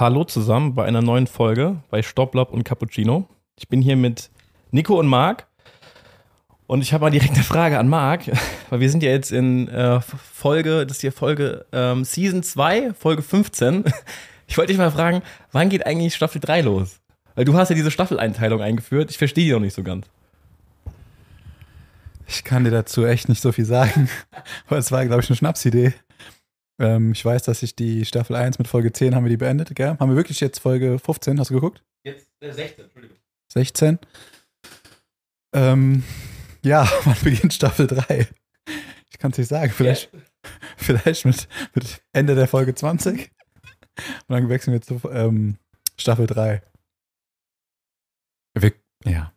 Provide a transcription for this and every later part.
Hallo zusammen bei einer neuen Folge bei Stopplab und Cappuccino. Ich bin hier mit Nico und Marc. Und ich habe mal direkt eine Frage an Marc, weil wir sind ja jetzt in äh, Folge, das ist hier Folge ähm, Season 2, Folge 15. Ich wollte dich mal fragen, wann geht eigentlich Staffel 3 los? Weil du hast ja diese Staffeleinteilung eingeführt. Ich verstehe die noch nicht so ganz. Ich kann dir dazu echt nicht so viel sagen, weil es war, glaube ich, eine Schnapsidee. Ähm, ich weiß, dass ich die Staffel 1 mit Folge 10 haben wir die beendet, gell? Haben wir wirklich jetzt Folge 15, hast du geguckt? Jetzt äh, 16, Entschuldigung. 16? Ähm, ja, wann beginnt Staffel 3? Ich kann es nicht sagen. Vielleicht, vielleicht mit, mit Ende der Folge 20. Und dann wechseln wir zu ähm, Staffel 3. Wir, ja.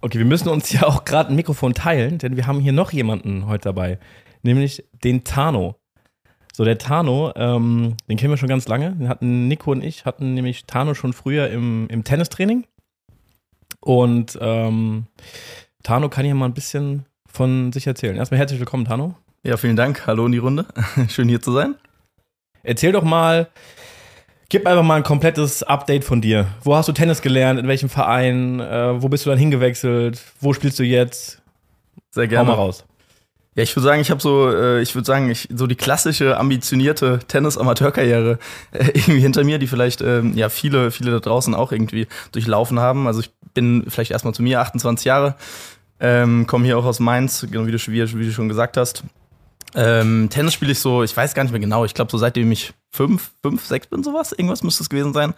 Okay, wir müssen uns ja auch gerade ein Mikrofon teilen, denn wir haben hier noch jemanden heute dabei, nämlich den Tano. So, der Tano, ähm, den kennen wir schon ganz lange. Den hatten Nico und ich, hatten nämlich Tano schon früher im, im Tennistraining. Und ähm, Tano kann hier mal ein bisschen von sich erzählen. Erstmal herzlich willkommen, Tano. Ja, vielen Dank. Hallo in die Runde. Schön hier zu sein. Erzähl doch mal, gib einfach mal ein komplettes Update von dir. Wo hast du Tennis gelernt? In welchem Verein? Äh, wo bist du dann hingewechselt? Wo spielst du jetzt? Sehr gerne. Hau mal raus. Ja, ich würde sagen, ich habe so, äh, ich würde sagen, ich, so die klassische ambitionierte Tennis-Amateurkarriere äh, irgendwie hinter mir, die vielleicht ähm, ja viele, viele da draußen auch irgendwie durchlaufen haben. Also ich bin vielleicht erstmal zu mir 28 Jahre, ähm, komme hier auch aus Mainz, genau wie du, wie, wie du schon gesagt hast. Ähm, Tennis spiele ich so, ich weiß gar nicht mehr genau, ich glaube so seitdem ich fünf, fünf, sechs bin sowas, irgendwas müsste es gewesen sein.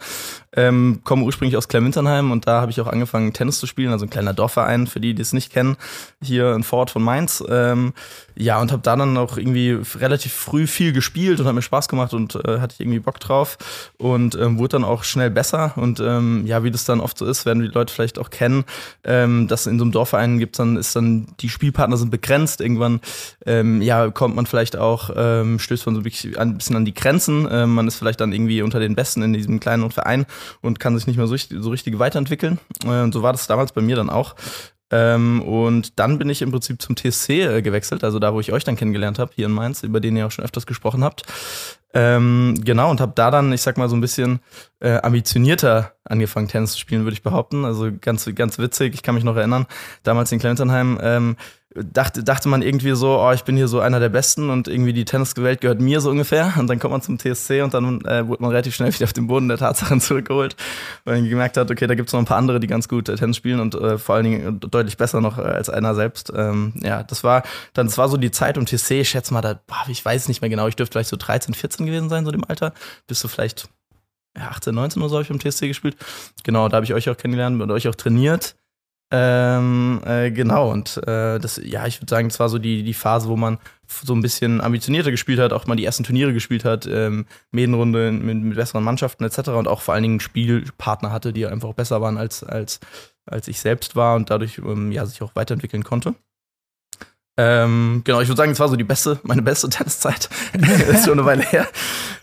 Ähm, komme ursprünglich aus Kleinwinternheim und da habe ich auch angefangen Tennis zu spielen, also ein kleiner Dorfverein, für die, die es nicht kennen, hier in Fort von Mainz. Ähm, ja, und habe da dann auch irgendwie relativ früh viel gespielt und hat mir Spaß gemacht und äh, hatte ich irgendwie Bock drauf und ähm, wurde dann auch schnell besser und ähm, ja, wie das dann oft so ist, werden die Leute vielleicht auch kennen, ähm, dass in so einem Dorfverein gibt dann ist dann die Spielpartner sind begrenzt, irgendwann ähm, ja kommt man vielleicht auch stößt man so ein bisschen an die Grenzen, ähm, man ist vielleicht dann irgendwie unter den Besten in diesem kleinen Verein und kann sich nicht mehr so, so richtig weiterentwickeln äh, und so war das damals bei mir dann auch ähm, und dann bin ich im Prinzip zum TSC äh, gewechselt, also da, wo ich euch dann kennengelernt habe, hier in Mainz, über den ihr auch schon öfters gesprochen habt. Ähm, genau, und habe da dann, ich sag mal, so ein bisschen äh, ambitionierter angefangen, Tennis zu spielen, würde ich behaupten. Also ganz, ganz witzig, ich kann mich noch erinnern, damals in Clementine ähm, dachte, dachte man irgendwie so, oh, ich bin hier so einer der Besten und irgendwie die Tenniswelt gehört mir so ungefähr. Und dann kommt man zum TSC und dann äh, wurde man relativ schnell wieder auf den Boden der Tatsachen zurückgeholt, weil man gemerkt hat, okay, da gibt es noch ein paar andere, die ganz gut äh, Tennis spielen und äh, vor allen Dingen deutlich besser noch äh, als einer selbst. Ähm, ja, das war dann, das war so die Zeit um TSC, ich schätze mal, da, boah, ich weiß nicht mehr genau, ich dürfte vielleicht so 13, 14 gewesen sein, so dem Alter. Bist du vielleicht ja, 18, 19 oder so habe ich im TSC gespielt. Genau, da habe ich euch auch kennengelernt und euch auch trainiert. Ähm, äh, genau, und äh, das, ja, ich würde sagen, das war so die, die Phase, wo man so ein bisschen ambitionierter gespielt hat, auch mal die ersten Turniere gespielt hat, ähm, Medenrunde mit, mit besseren Mannschaften etc. und auch vor allen Dingen Spielpartner hatte, die einfach besser waren als, als, als ich selbst war und dadurch ähm, ja, sich auch weiterentwickeln konnte. Ähm, genau, ich würde sagen, es war so die beste, meine beste Tenniszeit. ist schon eine Weile her.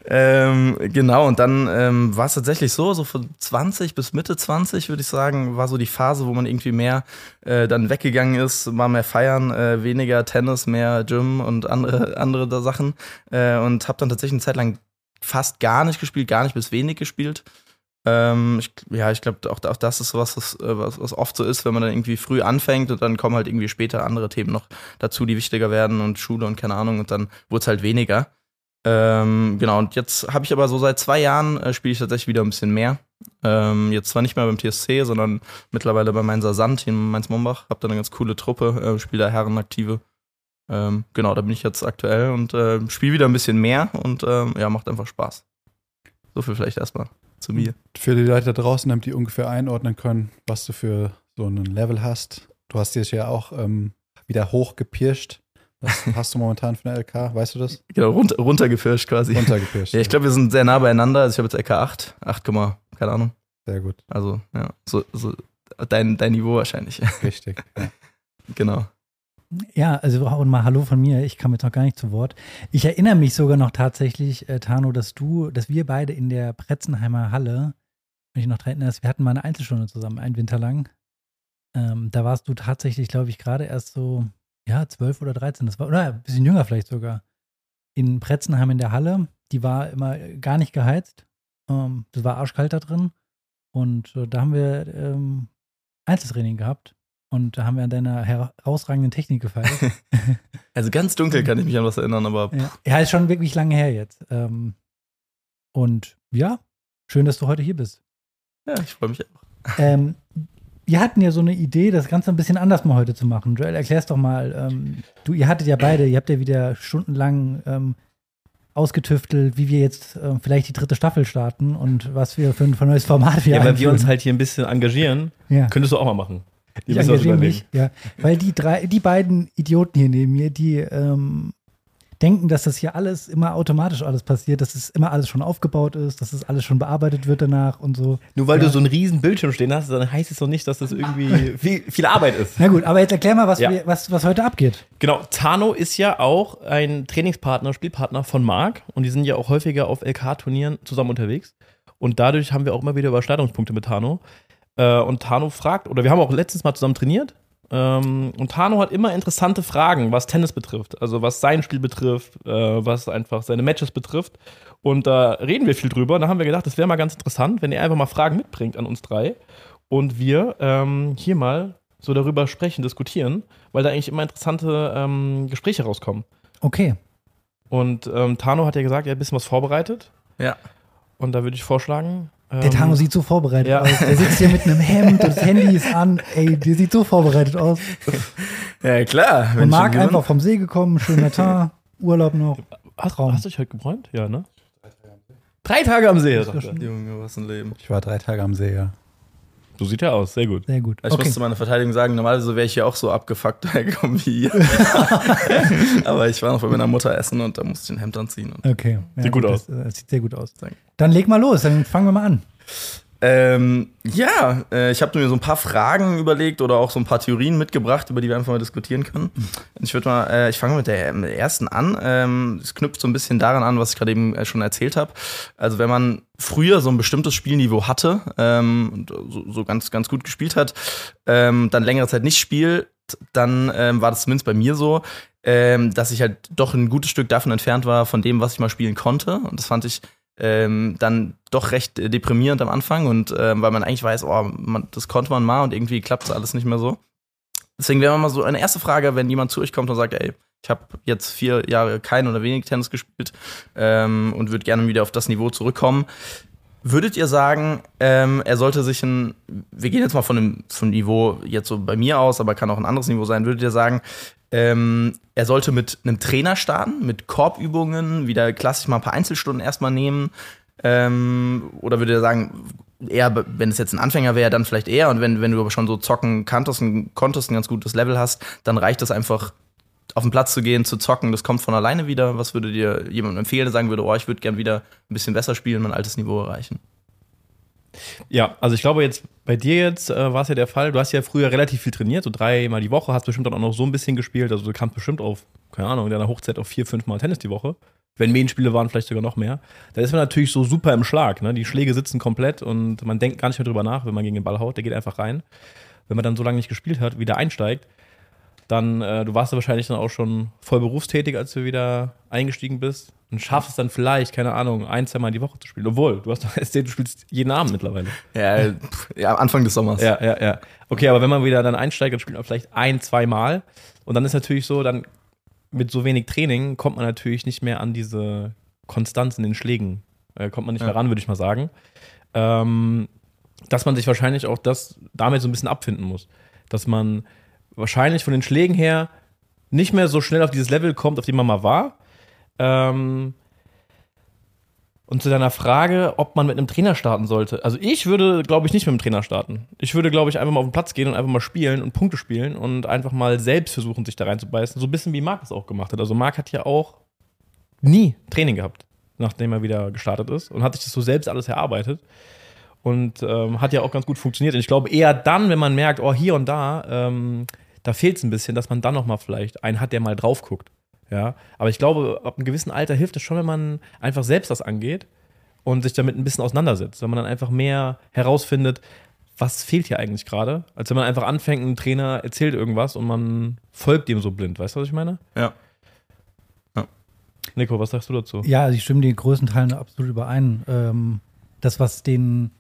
Ähm, genau, und dann ähm, war es tatsächlich so, so von 20 bis Mitte 20, würde ich sagen, war so die Phase, wo man irgendwie mehr äh, dann weggegangen ist, mal mehr feiern, äh, weniger Tennis, mehr Gym und andere, andere da Sachen. Äh, und habe dann tatsächlich eine Zeit lang fast gar nicht gespielt, gar nicht bis wenig gespielt. Ähm, ich, ja, ich glaube, auch, auch, das ist sowas, was, äh, was, was oft so ist, wenn man dann irgendwie früh anfängt und dann kommen halt irgendwie später andere Themen noch dazu, die wichtiger werden und Schule und keine Ahnung und dann wurde es halt weniger. Ähm, genau, und jetzt habe ich aber so seit zwei Jahren äh, spiele ich tatsächlich wieder ein bisschen mehr. Ähm, jetzt zwar nicht mehr beim TSC, sondern mittlerweile bei Mainzer Sand in Mainz-Mombach. Hab da eine ganz coole Truppe, äh, spiele da Herrenaktive. Ähm, genau, da bin ich jetzt aktuell und äh, spiele wieder ein bisschen mehr und ähm, ja, macht einfach Spaß. So viel vielleicht erstmal zu mir. Für die Leute da draußen, damit die ungefähr einordnen können, was du für so ein Level hast. Du hast dich ja auch ähm, wieder hochgepirscht. Was hast du momentan für eine LK? Weißt du das? Genau, runter, runtergepirscht quasi. Runtergepirscht. ja, ich glaube, wir sind sehr nah beieinander. Also ich habe jetzt LK 8, 8, keine Ahnung. Sehr gut. Also, ja, so, so dein, dein Niveau wahrscheinlich. Richtig. Ja. genau. Ja, also und mal Hallo von mir. Ich kam jetzt noch gar nicht zu Wort. Ich erinnere mich sogar noch tatsächlich, äh, Tano, dass du, dass wir beide in der Pretzenheimer Halle, wenn ich noch dran erinnere, wir hatten mal eine Einzelstunde zusammen, einen Winter lang. Ähm, da warst du tatsächlich, glaube ich, gerade erst so, ja, zwölf oder dreizehn. Das war, oder ein bisschen jünger vielleicht sogar. In Pretzenheim in der Halle. die war immer gar nicht geheizt. Ähm, das war arschkalt da drin. Und äh, da haben wir ähm, Einzeltraining gehabt. Und da haben wir an deiner herausragenden Technik gefeiert. Also ganz dunkel kann ich mich an was erinnern, aber ja. ja, ist schon wirklich lange her jetzt. Ähm, und ja, schön, dass du heute hier bist. ja, ich freue mich auch. Ähm, wir hatten ja so eine Idee, das Ganze ein bisschen anders mal heute zu machen. Joel, erklär's doch mal. Ähm, du, ihr hattet ja beide, ihr habt ja wieder stundenlang ähm, ausgetüftelt, wie wir jetzt ähm, vielleicht die dritte Staffel starten und was wir für ein, für ein neues Format wir Ja, weil wir uns halt hier ein bisschen engagieren, ja. könntest du auch mal machen. Die Ich engagiere mich, ja. Weil die drei, die beiden Idioten hier neben mir, die ähm, denken, dass das hier alles immer automatisch alles passiert, dass es immer alles schon aufgebaut ist, dass es alles schon bearbeitet wird danach und so. Nur weil Ja. du so einen riesen Bildschirm stehen hast, dann heißt es doch nicht, dass das irgendwie viel, viel Arbeit ist. Na gut, aber jetzt erklär mal, was, Ja. wir, was, was heute abgeht. Genau, Tano ist ja auch ein Trainingspartner, Spielpartner von Marc und die sind ja auch häufiger auf LK-Turnieren zusammen unterwegs. Und dadurch haben wir auch immer wieder Überschneidungspunkte mit Tano. Äh, und Tano fragt, oder wir haben auch letztens mal zusammen trainiert. Ähm, und Tano hat immer interessante Fragen, was Tennis betrifft, also was sein Spiel betrifft, äh, was einfach seine Matches betrifft. Und da reden wir viel drüber. Und da haben wir gedacht, das wäre mal ganz interessant, wenn er einfach mal Fragen mitbringt an uns drei und wir ähm, hier mal so darüber sprechen, diskutieren, weil da eigentlich immer interessante ähm, Gespräche rauskommen. Okay. Und ähm, Tano hat ja gesagt, er hat ein bisschen was vorbereitet. Ja. Und da würde ich vorschlagen. Ähm, Der Tano sieht so vorbereitet ja. aus. Der sitzt hier mit einem Hemd und das Handy ist an. Ey, der sieht so vorbereitet aus. Ja, klar. Und Marc einfach vom See gekommen, schöner Tag, Urlaub noch. Hast, Traum. hast du dich heute gebräunt? Ja, ne? Drei Tage am See. Sagt war er. schon- Junge, was ein Leben. Ich war drei Tage am See, ja. So sieht er aus, sehr gut. Sehr gut. Ich Okay. muss zu meiner Verteidigung sagen, normalerweise wäre ich hier auch so abgefuckt hergekommen wie ihr. Aber ich war noch bei meiner Mutter essen und da musste ich ein Hemd anziehen. Und Okay. Ja, Sieht gut aus. Das, das sieht sehr gut aus. Danke. Dann leg mal los, dann fangen wir mal an. Ähm, ja, äh, ich habe mir so ein paar Fragen überlegt oder auch so ein paar Theorien mitgebracht, über die wir einfach mal diskutieren können. Ich würde mal, äh, ich fange mit der, ersten an. Ähm, Es knüpft so ein bisschen daran an, was ich gerade eben äh, schon erzählt habe. Also wenn man früher so ein bestimmtes Spielniveau hatte ähm, und so, so ganz, ganz gut gespielt hat, ähm, dann längere Zeit nicht spielt, dann ähm, war das zumindest bei mir so, ähm, dass ich halt doch ein gutes Stück davon entfernt war, von dem, was ich mal spielen konnte. Und das fand ich ähm, dann doch recht äh, deprimierend am Anfang und ähm, weil man eigentlich weiß, oh, man, das konnte man mal und irgendwie klappt es alles nicht mehr so. Deswegen wäre mal so eine erste Frage, wenn jemand zu euch kommt und sagt, ey, ich habe jetzt vier Jahre kein oder wenig Tennis gespielt ähm, und würde gerne wieder auf das Niveau zurückkommen. Würdet ihr sagen, ähm, er sollte sich ein, wir gehen jetzt mal von dem vom Niveau jetzt so bei mir aus, aber kann auch ein anderes Niveau sein, würdet ihr sagen, ähm, er sollte mit einem Trainer starten, mit Korbübungen, wieder klassisch mal ein paar Einzelstunden erstmal nehmen? Ähm, oder würdet ihr sagen, eher, wenn es jetzt ein Anfänger wäre, dann vielleicht eher und wenn, wenn du aber schon so zocken kanntest und konntest, ein ganz gutes Level hast, dann reicht es einfach, auf den Platz zu gehen, zu zocken, das kommt von alleine wieder. Was würdet ihr jemandem empfehlen, der sagen würde, oh, ich würde gern wieder ein bisschen besser spielen, mein altes Niveau erreichen? Ja, also ich glaube jetzt, bei dir jetzt äh, war es ja der Fall, du hast ja früher relativ viel trainiert, so dreimal die Woche, hast bestimmt dann auch noch so ein bisschen gespielt, also du kamst bestimmt auf, keine Ahnung, in deiner Hochzeit auf vier, fünf Mal Tennis die Woche. Wenn Medienspiele waren, vielleicht sogar noch mehr. Da ist man natürlich so super im Schlag, ne? Die Schläge sitzen komplett und man denkt gar nicht mehr drüber nach, wenn man gegen den Ball haut, der geht einfach rein. Wenn man dann so lange nicht gespielt hat, wieder einsteigt, dann, äh, du warst ja wahrscheinlich dann auch schon voll berufstätig, als du wieder eingestiegen bist und schaffst es dann vielleicht, keine Ahnung, ein, zwei Mal die Woche zu spielen. Obwohl, du hast doch erzählt, du spielst jeden Abend mittlerweile. Ja, pff, ja Anfang des Sommers. Ja, ja, ja. Okay, aber wenn man wieder dann einsteigt, dann spielt man vielleicht ein, zwei Mal. Und dann ist natürlich so, dann mit so wenig Training kommt man natürlich nicht mehr an diese Konstanz in den Schlägen. Äh, kommt man nicht Ja. mehr ran, würde ich mal sagen. Ähm, dass man sich wahrscheinlich auch das damit so ein bisschen abfinden muss. Dass man wahrscheinlich von den Schlägen her nicht mehr so schnell auf dieses Level kommt, auf dem man mal war. Ähm, und zu deiner Frage, ob man mit einem Trainer starten sollte. Also ich würde, glaube ich, nicht mit einem Trainer starten. Ich würde, glaube ich, einfach mal auf den Platz gehen und einfach mal spielen und Punkte spielen und einfach mal selbst versuchen, sich da reinzubeißen. So ein bisschen wie Marc es auch gemacht hat. Also Marc hat ja auch nie Training gehabt, nachdem er wieder gestartet ist und hat sich das so selbst alles erarbeitet. Und ähm, hat ja auch ganz gut funktioniert. Und ich glaube eher dann, wenn man merkt, oh, hier und da, ähm, da fehlt es ein bisschen, dass man dann noch mal vielleicht einen hat, der mal drauf guckt. Ja, aber ich glaube, ab einem gewissen Alter hilft es schon, wenn man einfach selbst das angeht und sich damit ein bisschen auseinandersetzt, wenn man dann einfach mehr herausfindet, was fehlt hier eigentlich gerade, als wenn man einfach anfängt, ein Trainer erzählt irgendwas und man folgt dem so blind. Weißt du, was ich meine? Ja. Nico, was sagst du dazu? Ja, also ich stimme dir größten Teilen absolut überein. Ähm, das, was den,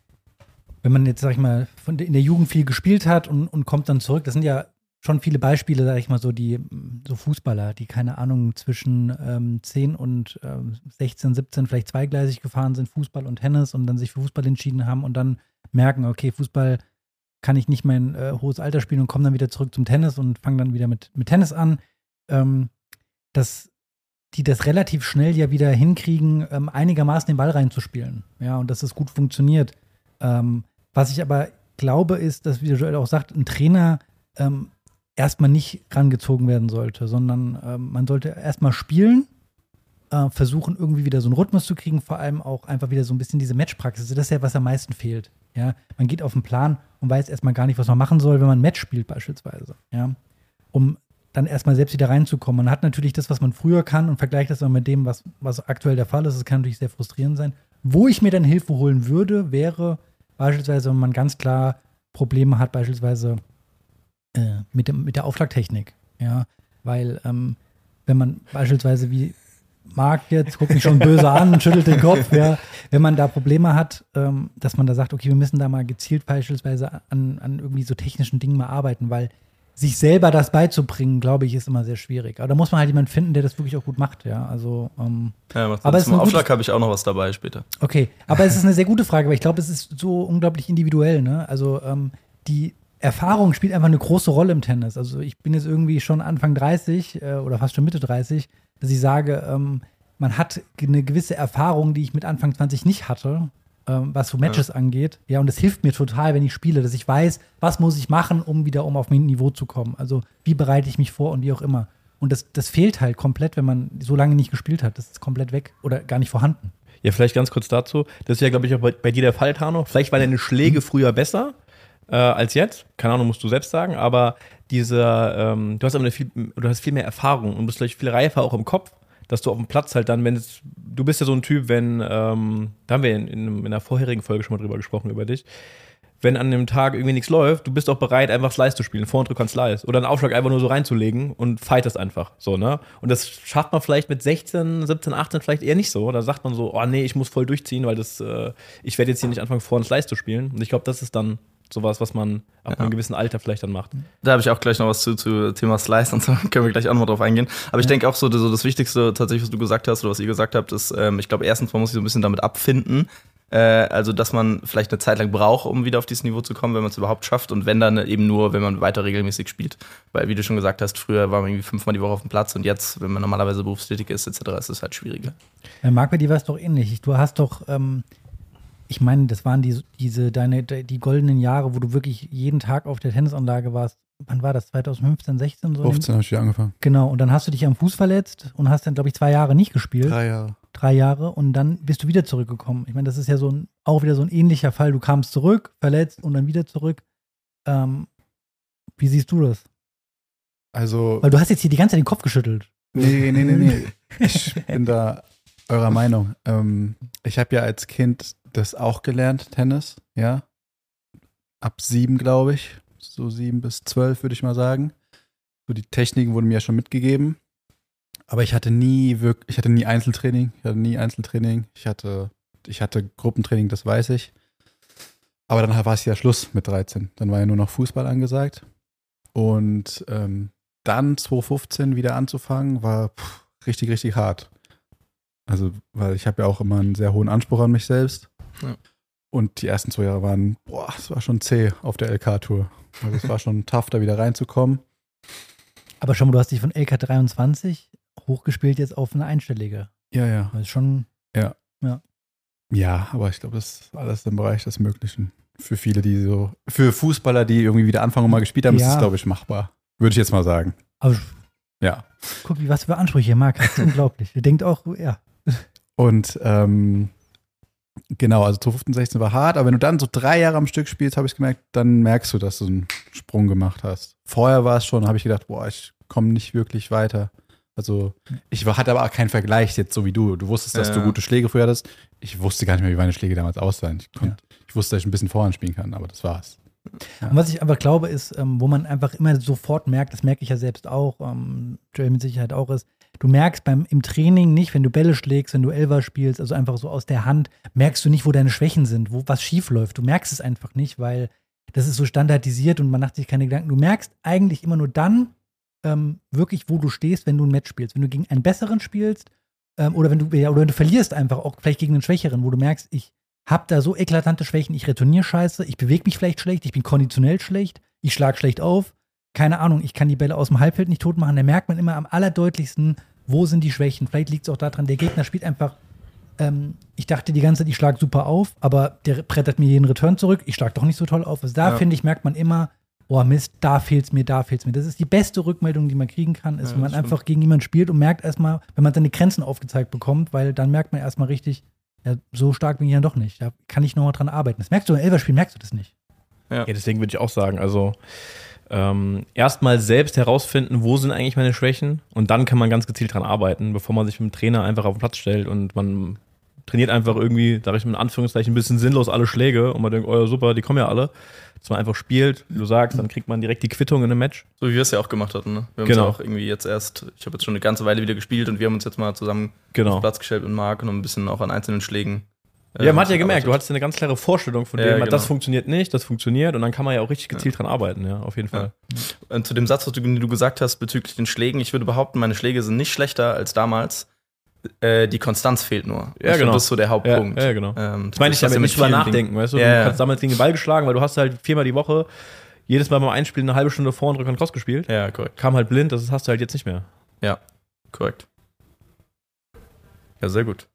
wenn man jetzt, sag ich mal, in der Jugend viel gespielt hat und, und kommt dann zurück, das sind ja schon viele Beispiele, sag ich mal so, die so Fußballer, die keine Ahnung zwischen ähm, 10 und ähm, 16, 17 vielleicht zweigleisig gefahren sind, Fußball und Tennis und dann sich für Fußball entschieden haben und dann merken, okay, Fußball kann ich nicht mein äh, hohes Alter spielen und kommen dann wieder zurück zum Tennis und fangen dann wieder mit, mit Tennis an. Ähm, dass die das relativ schnell ja wieder hinkriegen, ähm, einigermaßen den Ball reinzuspielen. Ja, und dass es gut funktioniert. Ähm, was ich aber glaube, ist, dass, wie der Joel auch sagt, ein Trainer ähm, erstmal nicht rangezogen werden sollte, sondern ähm, man sollte erstmal spielen, äh, versuchen, irgendwie wieder so einen Rhythmus zu kriegen, vor allem auch einfach wieder so ein bisschen diese Matchpraxis. Das ist ja, was am meisten fehlt. Ja, man geht auf den Plan und weiß erstmal gar nicht, was man machen soll, wenn man ein Match spielt, beispielsweise. Ja, um dann erstmal selbst wieder reinzukommen. Man hat natürlich das, was man früher kann und vergleicht das dann mit dem, was, was aktuell der Fall ist. Das kann natürlich sehr frustrierend sein. Wo ich mir dann Hilfe holen würde, wäre beispielsweise, wenn man ganz klar Probleme hat, beispielsweise äh, mit, dem, mit der Aufschlagtechnik. Ja, weil ähm, wenn man beispielsweise wie Marc jetzt, guckt mich schon böse an und schüttelt den Kopf, ja, wenn man da Probleme hat, ähm, dass man da sagt, okay, wir müssen da mal gezielt beispielsweise an, an irgendwie so technischen Dingen mal arbeiten, weil sich selber das beizubringen, glaube ich, ist immer sehr schwierig. Aber da muss man halt jemanden finden, der das wirklich auch gut macht, ja. Also, ähm, Ja, macht Aber zum Aufschlag habe ich auch noch was dabei später. Okay, aber es ist eine sehr gute Frage, weil ich glaube, es ist so unglaublich individuell. Ne? Also ähm, die Erfahrung spielt einfach eine große Rolle im Tennis. Also ich bin jetzt irgendwie schon Anfang 30 äh, oder fast schon Mitte 30, dass ich sage, ähm, man hat eine gewisse Erfahrung, die ich mit Anfang 20 nicht hatte, ähm, was so Matches angeht. Ja, und das hilft mir total, wenn ich spiele, dass ich weiß, was muss ich machen, um wieder um auf mein Niveau zu kommen. Also wie bereite ich mich vor und wie auch immer. Und das, das fehlt halt komplett, wenn man so lange nicht gespielt hat. Das ist komplett weg oder gar nicht vorhanden. Ja, vielleicht ganz kurz dazu. Das ist ja, glaube ich, auch bei, bei dir der Fall, Tano. Vielleicht waren deine Schläge früher besser äh, als jetzt. Keine Ahnung, musst du selbst sagen. Aber dieser, ähm, du hast aber viel, du hast viel mehr Erfahrung und bist vielleicht viel reifer auch im Kopf, dass du auf dem Platz halt dann, wenn es, du bist ja so ein Typ, wenn, ähm, da haben wir in, in, in einer vorherigen Folge schon mal drüber gesprochen, über dich. Wenn an dem Tag irgendwie nichts läuft, du bist auch bereit, einfach Slice zu spielen, Vor- und Rückhand Slice. Oder einen Aufschlag einfach nur so reinzulegen und fightest einfach. So, ne? Und das schafft man vielleicht mit 16, 17, 18 vielleicht eher nicht so. Da sagt man so, oh nee, ich muss voll durchziehen, weil das, äh, ich werde jetzt hier nicht anfangen, Vor- und Slice zu spielen. Und ich glaube, das ist dann sowas, was man ab einem gewissen Alter vielleicht dann macht. Da habe ich auch gleich noch was zu, zu Thema Slice und so, können wir gleich auch noch drauf eingehen. Aber ich denke auch so, so das Wichtigste tatsächlich, was du gesagt hast oder was ihr gesagt habt, ist, ähm, ich glaube, erstens, man muss sich so ein bisschen damit abfinden. Äh, also, dass man vielleicht eine Zeit lang braucht, um wieder auf dieses Niveau zu kommen, wenn man es überhaupt schafft. Und wenn dann eben nur, wenn man weiter regelmäßig spielt. Weil, wie du schon gesagt hast, früher war man irgendwie fünfmal die Woche auf dem Platz und jetzt, wenn man normalerweise berufstätig ist, etc., ist es halt schwieriger. Ja, Marc, bei dir war es doch ähnlich. Du hast doch, ähm, ich meine, das waren die, diese, deine, de- die goldenen Jahre, wo du wirklich jeden Tag auf der Tennisanlage warst. Wann war das? 2015, 16? So 15 habe ich wieder angefangen. Genau, und dann hast du dich am Fuß verletzt und hast dann, glaube ich, zwei Jahre nicht gespielt. Drei Jahre. Drei Jahre und dann bist du wieder zurückgekommen. Ich meine, das ist ja so ein, auch wieder so ein ähnlicher Fall. Du kamst zurück, verletzt und dann wieder zurück. Ähm, wie siehst du das? Also, Weil du hast jetzt hier die ganze Zeit den Kopf geschüttelt. nee, nee, nee, nee. Ich bin da eurer Meinung. Ähm, ich habe ja als Kind das auch gelernt, Tennis, ja. Ab sieben, glaube ich. So sieben bis zwölf, würde ich mal sagen. So die Techniken wurden mir ja schon mitgegeben. Aber ich hatte nie wirklich, ich hatte nie Einzeltraining. Ich hatte nie Einzeltraining. Ich hatte, ich hatte Gruppentraining, das weiß ich. Aber dann war es ja Schluss mit 13. Dann war ja nur noch Fußball angesagt. Und ähm, dann 2015 wieder anzufangen, war pff, richtig, richtig hart. Also, weil ich habe ja auch immer einen sehr hohen Anspruch an mich selbst. Ja. Und die ersten zwei Jahre waren, boah, es war schon zäh auf der LK-Tour. Also es war schon tough, da wieder reinzukommen. Aber schon mal, du hast dich von LK23 hochgespielt jetzt auf eine einstellige. Ja, ja. Das ist schon, Ja, aber ich glaube, das ist alles im Bereich des Möglichen. Für viele, die so, für Fußballer, die irgendwie wieder anfangen und mal gespielt haben, ist Ja. es, glaube ich, machbar. Würde ich jetzt mal sagen. aber Ja. guck, wie was für Ansprüche Marc hat. Das ist unglaublich. Der denkt auch, ja. Und ähm, genau, also 2015, 16 war hart, aber wenn du dann so drei Jahre am Stück spielst, habe ich gemerkt, dann merkst du, dass du einen Sprung gemacht hast. Vorher war es schon, habe ich gedacht, boah, ich komme nicht wirklich weiter. Also ich war, hatte aber auch keinen Vergleich jetzt so wie du. Du wusstest, dass Ja. du gute Schläge früher hattest. Ich wusste gar nicht mehr, wie meine Schläge damals aussahen. Ich, konnt, ich wusste, dass ich ein bisschen Vorhand spielen kann, aber das war's. Und was ich einfach glaube, ist, ähm, wo man einfach immer sofort merkt, das merke ich ja selbst auch, ähm, Joel mit Sicherheit auch ist, du merkst beim, im Training nicht, wenn du Bälle schlägst, wenn du Elver spielst, also einfach so aus der Hand, merkst du nicht, wo deine Schwächen sind, wo was schief läuft. Du merkst es einfach nicht, weil das ist so standardisiert und man macht sich keine Gedanken. Du merkst eigentlich immer nur dann ähm, wirklich, wo du stehst, wenn du ein Match spielst. Wenn du gegen einen besseren spielst ähm, oder, wenn du, ja, oder wenn du verlierst einfach, auch vielleicht gegen einen schwächeren, wo du merkst, ich habe da so eklatante Schwächen, ich retourniere scheiße, ich bewege mich vielleicht schlecht, ich bin konditionell schlecht, ich schlage schlecht auf, keine Ahnung, ich kann die Bälle aus dem Halbfeld nicht tot machen. Da merkt man immer am allerdeutlichsten, wo sind die Schwächen. Vielleicht liegt es auch daran, der Gegner spielt einfach. Ähm, ich dachte die ganze Zeit, ich schlage super auf, aber der brettert mir jeden Return zurück. Ich schlage doch nicht so toll auf. Also da Ja. finde ich, merkt man immer, oh Mist, da fehlt's mir, da fehlt's mir. Das ist die beste Rückmeldung, die man kriegen kann, ist, Ja, wenn man stimmt. einfach gegen jemanden spielt und merkt erstmal, wenn man seine Grenzen aufgezeigt bekommt, weil dann merkt man erstmal richtig, ja, so stark bin ich ja doch nicht. Da kann ich noch mal dran arbeiten. Das merkst du im Elverspiel, merkst du das nicht. Ja, deswegen würde ich auch sagen, also ähm, erstmal selbst herausfinden, wo sind eigentlich meine Schwächen und dann kann man ganz gezielt dran arbeiten, bevor man sich mit dem Trainer einfach auf den Platz stellt und man trainiert einfach irgendwie, sag ich mal in Anführungszeichen, ein bisschen sinnlos alle Schläge und man denkt, oh ja, super, die kommen ja alle. Dass man einfach spielt, wie du sagst, dann kriegt man direkt die Quittung in einem Match. So wie wir es ja auch gemacht hatten, ne? Wir haben Genau. auch irgendwie jetzt erst, ich habe jetzt schon eine ganze Weile wieder gespielt und wir haben uns jetzt mal zusammen Genau. auf Platz gestellt mit Marc und ein bisschen auch an einzelnen Schlägen. Ja, man hat ja gemerkt, du hattest eine ganz klare Vorstellung von Ja, dem, genau. das funktioniert nicht, das funktioniert und dann kann man ja auch richtig gezielt dran arbeiten, ja, auf jeden Fall. Und zu dem Satz, was du, den du gesagt hast bezüglich den Schlägen, ich würde behaupten, meine Schläge sind nicht schlechter als damals. Äh, die Konstanz fehlt nur. Ja, ich genau. Das ist so der Ja, Hauptpunkt. ja, genau. Ähm, Das meine ich damit ja mit nicht drüber nachdenken, weißt du? Ja, Du ja. hast damals gegen den Ball geschlagen, weil du hast halt viermal die Woche jedes Mal beim Einspielen eine halbe Stunde vor und Rück und Cross gespielt. Ja, korrekt. Kam halt blind, das hast du halt jetzt nicht mehr. Korrekt. Ja, sehr gut.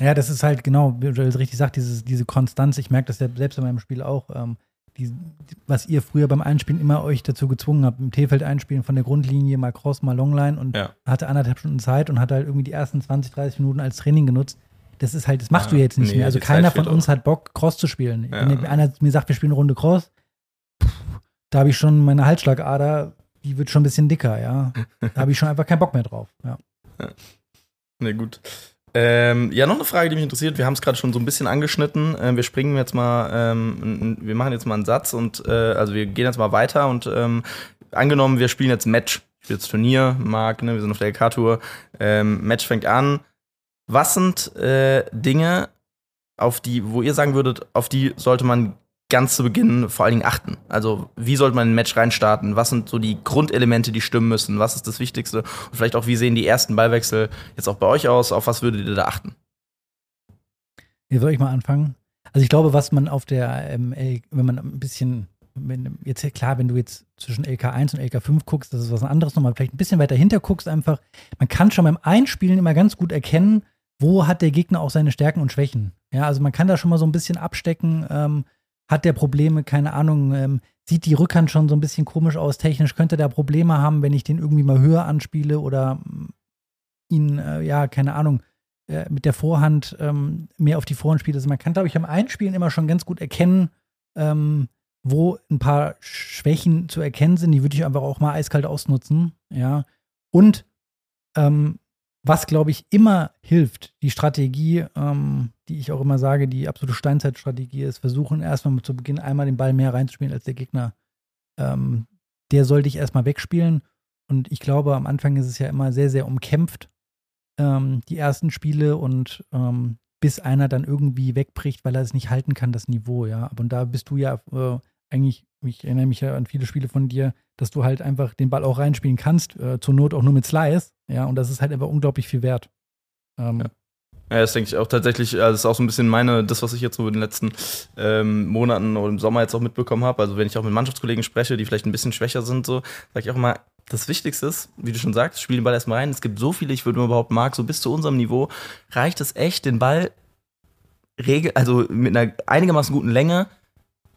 Ja, das ist halt genau, wie Joel richtig sagt, dieses, diese Konstanz. Ich merke das ja selbst in meinem Spiel auch. Ähm, die, die, was ihr früher beim Einspielen immer euch dazu gezwungen habt, im T-Feld einspielen, von der Grundlinie mal Cross, mal Longline und Ja. hatte anderthalb Stunden Zeit und hat halt irgendwie die ersten 20, 30 Minuten als Training genutzt. Das ist halt, das machst Ja, du jetzt nicht nee, mehr. Also Zeit keiner von fehlt uns auch. hat Bock, Cross zu spielen. Ja. Wenn einer mir sagt, wir spielen eine Runde Cross, pff, da habe ich schon meine Halsschlagader, die wird schon ein bisschen dicker, ja. Da habe ich schon einfach keinen Bock mehr drauf. Ja. Ne, gut. Ähm, ja, noch eine Frage, die mich interessiert. Wir haben es gerade schon so ein bisschen angeschnitten. Ähm, wir springen jetzt mal, ähm, wir machen jetzt mal einen Satz und äh, also wir gehen jetzt mal weiter und ähm, angenommen, wir spielen jetzt Match. Ich spiele jetzt Turnier, Marc, ne, wir sind auf der LK-Tour. Ähm, Match fängt an. Was sind äh, Dinge, auf die, wo ihr sagen würdet, auf die sollte man ganz zu Beginn vor allen Dingen achten? Also, wie sollte man in ein Match reinstarten? Was sind so die Grundelemente, die stimmen müssen? Was ist das Wichtigste? Und vielleicht auch, wie sehen die ersten Ballwechsel jetzt auch bei euch aus? Auf was würdet ihr da achten? Hier soll ich mal anfangen? Also ich glaube, was man auf der, ähm, L- wenn man ein bisschen, wenn, jetzt klar, wenn du jetzt zwischen LK1 und LK5 guckst, das ist was anderes nochmal, vielleicht ein bisschen weiter hinter guckst einfach, man kann schon beim Einspielen immer ganz gut erkennen, wo hat der Gegner auch seine Stärken und Schwächen. Ja, also man kann da schon mal so ein bisschen abstecken, ähm, hat der Probleme, keine Ahnung, ähm, sieht die Rückhand schon so ein bisschen komisch aus, technisch könnte der Probleme haben, wenn ich den irgendwie mal höher anspiele oder mm, ihn, äh, ja, keine Ahnung, äh, mit der Vorhand ähm, mehr auf die Vorhand spielt. Also man kann, glaube ich, beim Einspielen immer schon ganz gut erkennen, ähm, wo ein paar Schwächen zu erkennen sind. Die würde ich einfach auch mal eiskalt ausnutzen. Ja. Und ähm, was, glaube ich, immer hilft, die Strategie, ähm, die ich auch immer sage, die absolute Steinzeitstrategie ist, versuchen erstmal zu Beginn einmal den Ball mehr reinzuspielen als der Gegner. Ähm, der sollte ich erstmal wegspielen. Und ich glaube, am Anfang ist es ja immer sehr, sehr umkämpft ähm, die ersten Spiele und ähm, bis einer dann irgendwie wegbricht, weil er es nicht halten kann, das Niveau, ja. Und da bist du ja äh, eigentlich, ich erinnere mich ja an viele Spiele von dir, dass du halt einfach den Ball auch reinspielen kannst, äh, zur Not auch nur mit Slice, ja, und das ist halt einfach unglaublich viel wert. Ähm, Ja. Ja, das denke ich auch tatsächlich, also das ist auch so ein bisschen meine, das, was ich jetzt so in den letzten ähm, Monaten oder im Sommer jetzt auch mitbekommen habe. Also wenn ich auch mit Mannschaftskollegen spreche, die vielleicht ein bisschen schwächer sind, so, sage ich auch immer, das Wichtigste ist, wie du schon sagst, spiel den Ball erstmal rein. Es gibt so viele, ich würde mal behaupten, Marc, so bis zu unserem Niveau reicht es echt, den Ball regel, also mit einer einigermaßen guten Länge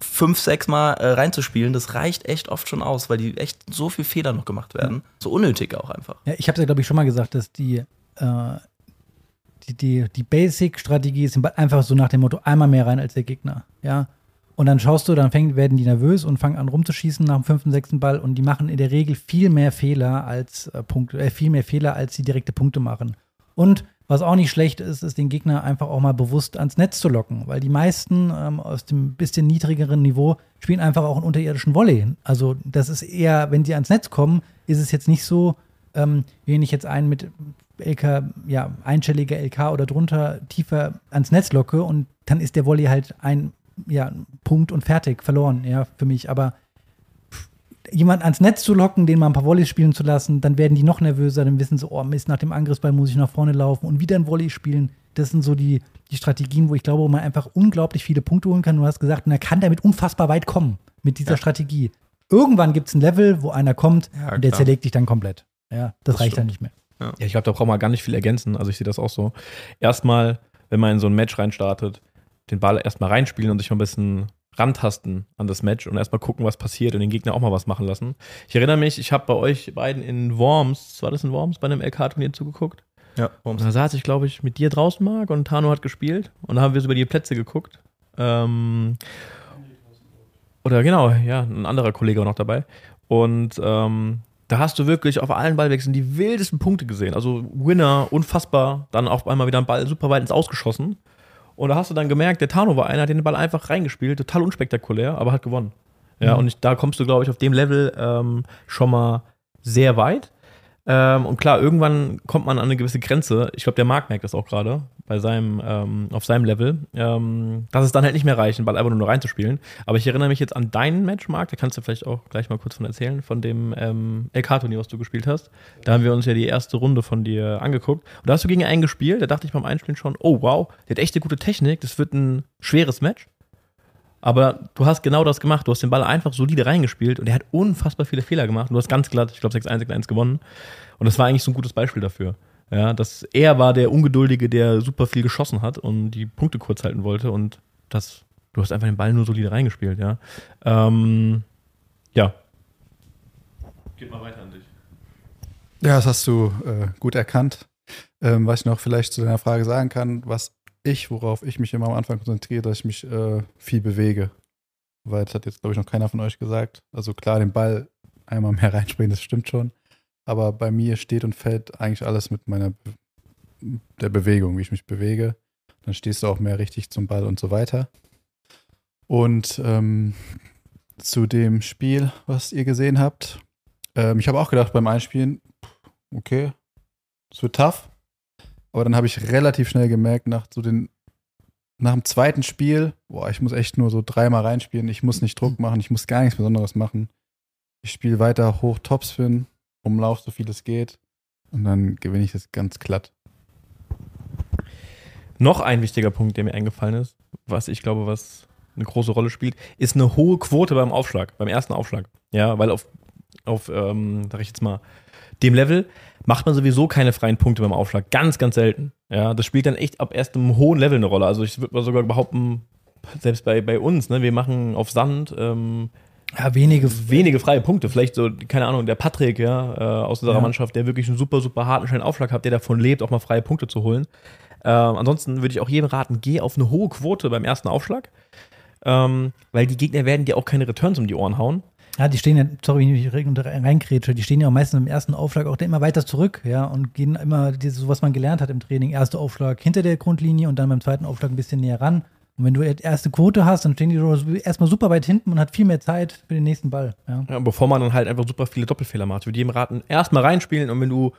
fünf, sechs Mal äh, reinzuspielen. Das reicht echt oft schon aus, weil die echt so viel Fehler noch gemacht werden. So unnötig auch einfach. Ja, ich habe ja, glaube ich, schon mal gesagt, dass die, äh, die, die, die Basic-Strategie ist einfach so nach dem Motto, einmal mehr rein als der Gegner. Ja. Und dann schaust du, dann fängt, werden die nervös und fangen an rumzuschießen nach dem fünften, sechsten Ball und die machen in der Regel viel mehr Fehler als äh, Punkte, äh, viel mehr Fehler, als sie direkte Punkte machen. Und was auch nicht schlecht ist, ist den Gegner einfach auch mal bewusst ans Netz zu locken, weil die meisten ähm, aus dem bisschen niedrigeren Niveau spielen einfach auch einen unterirdischen Volley. Also das ist eher, wenn sie ans Netz kommen, ist es jetzt nicht so, ähm, wenn ich jetzt einen mit LK, ja, einstellige LK oder drunter tiefer ans Netz locke und dann ist der Volley halt ein ja, Punkt und fertig, verloren, ja, für mich. Aber jemand ans Netz zu locken, den mal ein paar Volleys spielen zu lassen, dann werden die noch nervöser, dann wissen sie, oh Mist, nach dem Angriffsball muss ich nach vorne laufen und wieder ein Volley spielen. Das sind so die, die Strategien, wo ich glaube, wo man einfach unglaublich viele Punkte holen kann. Du hast gesagt, und er kann damit unfassbar weit kommen mit dieser Ja. Strategie. Irgendwann gibt es ein Level, wo einer kommt Ja, und der klar. zerlegt dich dann komplett. Ja, das, Das reicht dann stimmt. nicht mehr. Ja, ich glaube, da braucht man gar nicht viel ergänzen. Also ich sehe das auch so. Erstmal, wenn man in so ein Match reinstartet, den Ball erstmal reinspielen und sich mal ein bisschen rantasten an das Match und erstmal gucken, was passiert und den Gegner auch mal was machen lassen. Ich erinnere mich, ich habe bei euch beiden in Worms, war das in Worms, bei einem LK-Turnier zugeguckt? Ja, Und da saß ich, glaube ich, mit dir draußen, Marc, und Tano hat gespielt. Und da haben wir so über die Plätze geguckt. Ähm, oder genau, ja, ein anderer Kollege war noch dabei. Und ähm, da hast du wirklich auf allen Ballwechseln die wildesten Punkte gesehen. Also Winner, unfassbar. Dann auf einmal wieder ein Ball super weit ins Ausgeschossen. Und da hast du dann gemerkt, der Tano war einer, der den Ball einfach reingespielt, total unspektakulär, aber hat gewonnen. Ja, Mhm. und ich, da kommst du, glaube ich, auf dem Level ähm, schon mal sehr weit. Ähm, und klar, irgendwann kommt man an eine gewisse Grenze. Ich glaube, der Marc merkt das auch gerade bei seinem, ähm, auf seinem Level, ähm, dass es dann halt nicht mehr reicht, den Ball einfach nur reinzuspielen. Aber ich erinnere mich jetzt an deinen Match, Marc, da kannst du vielleicht auch gleich mal kurz von erzählen, von dem ähm, LK-Turnier, was du gespielt hast. Da haben wir uns ja die erste Runde von dir angeguckt. Und da hast du gegen einen gespielt, da dachte ich beim Einspielen schon, oh wow, der hat echt eine gute Technik, das wird ein schweres Match. Aber du hast genau das gemacht. Du hast den Ball einfach solide reingespielt und er hat unfassbar viele Fehler gemacht. Und du hast ganz glatt, ich glaube, 6-1, 6-1 gewonnen. Und das war eigentlich so ein gutes Beispiel dafür. Ja, dass er war der Ungeduldige, der super viel geschossen hat und die Punkte kurz halten wollte. Und das, du hast einfach den Ball nur solide reingespielt, ja. Ähm, ja. Geht mal weiter an dich. Ja, das hast du äh, gut erkannt. Ähm, was ich noch vielleicht zu deiner Frage sagen kann, was ich, worauf ich mich immer am Anfang konzentriere, dass ich mich äh, viel bewege. Weil das hat jetzt, glaube ich, noch keiner von euch gesagt. Also klar, den Ball einmal mehr reinspringen, das stimmt schon. Aber bei mir steht und fällt eigentlich alles mit meiner der Bewegung, wie ich mich bewege. Dann stehst du auch mehr richtig zum Ball und so weiter. Und ähm, zu dem Spiel, was ihr gesehen habt, ähm, ich habe auch gedacht beim Einspielen, okay, es wird tough. Aber dann habe ich relativ schnell gemerkt, nach so den, nach dem zweiten Spiel, boah, ich muss echt nur so dreimal reinspielen, ich muss nicht Druck machen, ich muss gar nichts Besonderes machen. Ich spiele weiter hoch Topspin, umlauf so viel es geht und dann gewinne ich das ganz glatt. Noch ein wichtiger Punkt, der mir eingefallen ist, was ich glaube, was eine große Rolle spielt, ist eine hohe Quote beim Aufschlag, beim ersten Aufschlag. Ja, weil auf, auf ähm, sag ich jetzt mal, dem Level macht man sowieso keine freien Punkte beim Aufschlag. Ganz, ganz selten. Ja, das spielt dann echt ab erst einem hohen Level eine Rolle. Also ich würde mal sogar behaupten, selbst bei, bei uns, ne, wir machen auf Sand ähm, Ja, wenige. wenige freie Punkte. Vielleicht so, keine Ahnung, der Patrick, ja, äh, aus unserer Ja. Mannschaft, der wirklich einen super, super harten, schnellen Aufschlag hat, der davon lebt, auch mal freie Punkte zu holen. Ähm, ansonsten würde ich auch jedem raten, geh auf eine hohe Quote beim ersten Aufschlag. Ähm, weil die Gegner werden dir auch keine Returns um die Ohren hauen. Ja, die stehen ja, sorry, wenn ich rein- reinkrätsche, die stehen ja auch meistens im ersten Aufschlag auch immer weiter zurück, ja, und gehen immer, so was man gelernt hat im Training, erster Aufschlag hinter der Grundlinie und dann beim zweiten Aufschlag ein bisschen näher ran. Und wenn du erste Quote hast, dann stehen die erstmal super weit hinten und hat viel mehr Zeit für den nächsten Ball. Ja. Ja, bevor man dann halt einfach super viele Doppelfehler macht. Ich würde jedem raten, erstmal reinspielen und wenn du,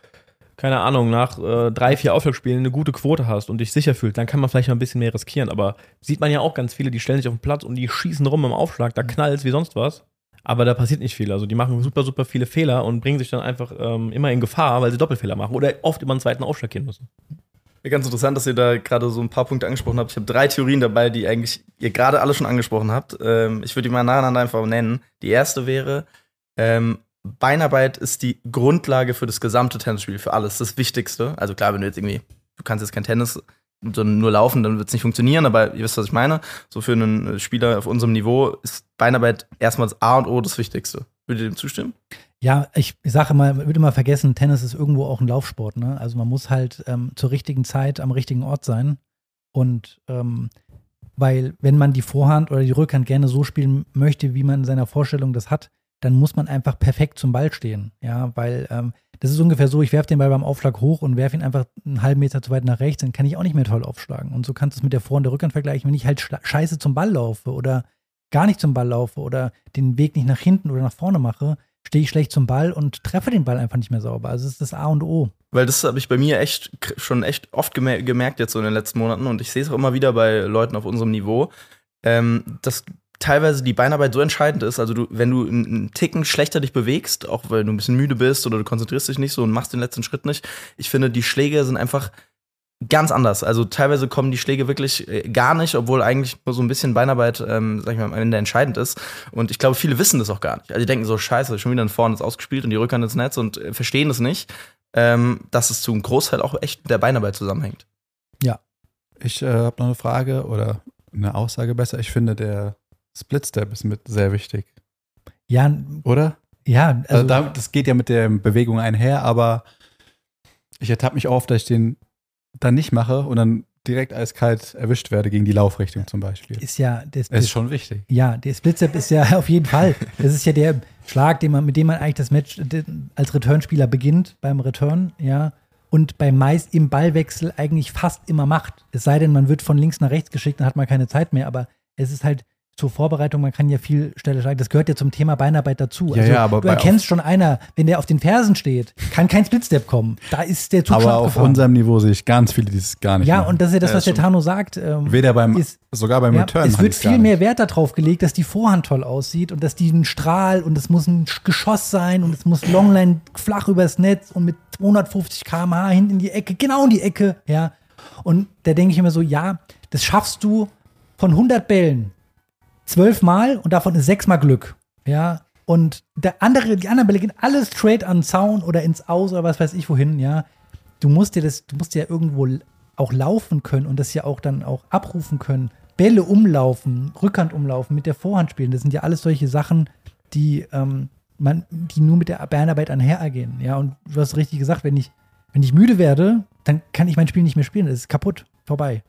keine Ahnung, nach äh, drei, vier Aufschlagspielen eine gute Quote hast und dich sicher fühlst, dann kann man vielleicht mal ein bisschen mehr riskieren. Aber sieht man ja auch ganz viele, die stellen sich auf den Platz und die schießen rum im Aufschlag, da knallt wie sonst was. Aber da passiert nicht viel. Also die machen super, super viele Fehler und bringen sich dann einfach ähm, immer in Gefahr, weil sie Doppelfehler machen oder oft über einen zweiten Aufschlag gehen müssen. Ja, Ganz interessant, dass ihr da gerade so ein paar Punkte angesprochen habt. Ich habe drei Theorien dabei, die eigentlich ihr gerade alle schon angesprochen habt. Ähm, ich würde die mal nacheinander einfach nennen. Die erste wäre, ähm, Beinarbeit ist die Grundlage für das gesamte Tennisspiel, für alles, das Wichtigste. Also klar, wenn du jetzt irgendwie, du kannst jetzt kein Tennis, sondern nur laufen, dann wird es nicht funktionieren, aber ihr wisst, was ich meine. So für einen Spieler auf unserem Niveau ist Beinarbeit erstmal das A und O das Wichtigste. Würdet ihr dem zustimmen? Ja, ich, sage immer, man wird immer vergessen, Tennis ist irgendwo auch ein Laufsport. Ne? Also man muss halt ähm, zur richtigen Zeit am richtigen Ort sein. Und ähm, weil, wenn man die Vorhand oder die Rückhand gerne so spielen möchte, wie man in seiner Vorstellung das hat, dann muss man einfach perfekt zum Ball stehen. Ja, weil ähm, das ist ungefähr so, ich werfe den Ball beim Aufschlag hoch und werfe ihn einfach einen halben Meter zu weit nach rechts, dann kann ich auch nicht mehr toll aufschlagen. Und so kannst du es mit der Vor- und der Rückhand vergleichen. Wenn ich halt scheiße zum Ball laufe oder gar nicht zum Ball laufe oder den Weg nicht nach hinten oder nach vorne mache, stehe ich schlecht zum Ball und treffe den Ball einfach nicht mehr sauber. Also es ist das A und O. Weil das habe ich bei mir echt schon echt oft gemer gemerkt jetzt so in den letzten Monaten und ich sehe es auch immer wieder bei Leuten auf unserem Niveau, ähm, dass teilweise die Beinarbeit so entscheidend ist. Also du, wenn du einen Ticken schlechter dich bewegst, auch weil du ein bisschen müde bist oder du konzentrierst dich nicht so und machst den letzten Schritt nicht, ich finde, die Schläge sind einfach ganz anders. Also teilweise kommen die Schläge wirklich äh, gar nicht, obwohl eigentlich nur so ein bisschen Beinarbeit, ähm, sag ich mal, am Ende entscheidend ist. Und ich glaube, viele wissen das auch gar nicht. Also die denken so, scheiße, schon wieder ein Vorhand ist ausgespielt und die Rückhand ins Netz und äh, verstehen es nicht, ähm, dass es zu einem Großteil auch echt mit der Beinarbeit zusammenhängt. Ich äh, habe noch eine Frage oder eine Aussage besser. Ich finde, der Split Step ist mit sehr wichtig, Ja, oder? ja, Also, also, da, das geht ja mit der Bewegung einher, aber ich ertappe mich oft, dass ich den dann nicht mache und dann direkt eiskalt erwischt werde gegen die Laufrichtung zum Beispiel. ist ja das, Es ist schon wichtig. Ja, der Splitstep ist ja auf jeden Fall. Das ist ja der Schlag, den man, mit dem man eigentlich das Match als Returnspieler beginnt beim Return, ja. Und beim meist im Ballwechsel eigentlich fast immer macht. Es sei denn, man wird von links nach rechts geschickt, dann hat man keine Zeit mehr. Aber es ist halt zur Vorbereitung, man kann ja viel schneller schlagen. Das gehört ja zum Thema Beinarbeit dazu. Also Ja, ja, aber du erkennst schon einer, wenn der auf den Fersen steht, kann kein Splitstep kommen. Da ist der Zug schon Aber auf unserem Niveau sehe ich ganz viele, die es gar nicht Ja, machen. und das ist ja das, Ja, was der. Tano sagt. Ähm, Weder beim, ist- sogar beim ja, Return. es wird viel mehr nicht. Wert darauf gelegt, dass die Vorhand toll aussieht und dass die ein Strahl und es muss ein Sch- Geschoss sein und es muss Longline flach übers Netz und mit 250 km/h hinten in die Ecke, genau in die Ecke, ja. Und da denke ich immer so, ja, das schaffst du von 100 Bällen zwölfmal und davon ist sechsmal Glück, ja. Und der andere, die anderen Bälle gehen alles straight an den Zaun oder ins Aus oder was weiß ich wohin, ja. Du musst dir das, du musst ja irgendwo auch laufen können und das ja auch dann auch abrufen können. Bälle umlaufen, Rückhand umlaufen, mit der Vorhand spielen. Das sind ja alles solche Sachen, die ähm, man, die nur mit der Beinarbeit einhergehen. Ja, und du hast richtig gesagt, wenn ich, wenn ich müde werde, dann kann ich mein Spiel nicht mehr spielen. Das ist kaputt, vorbei.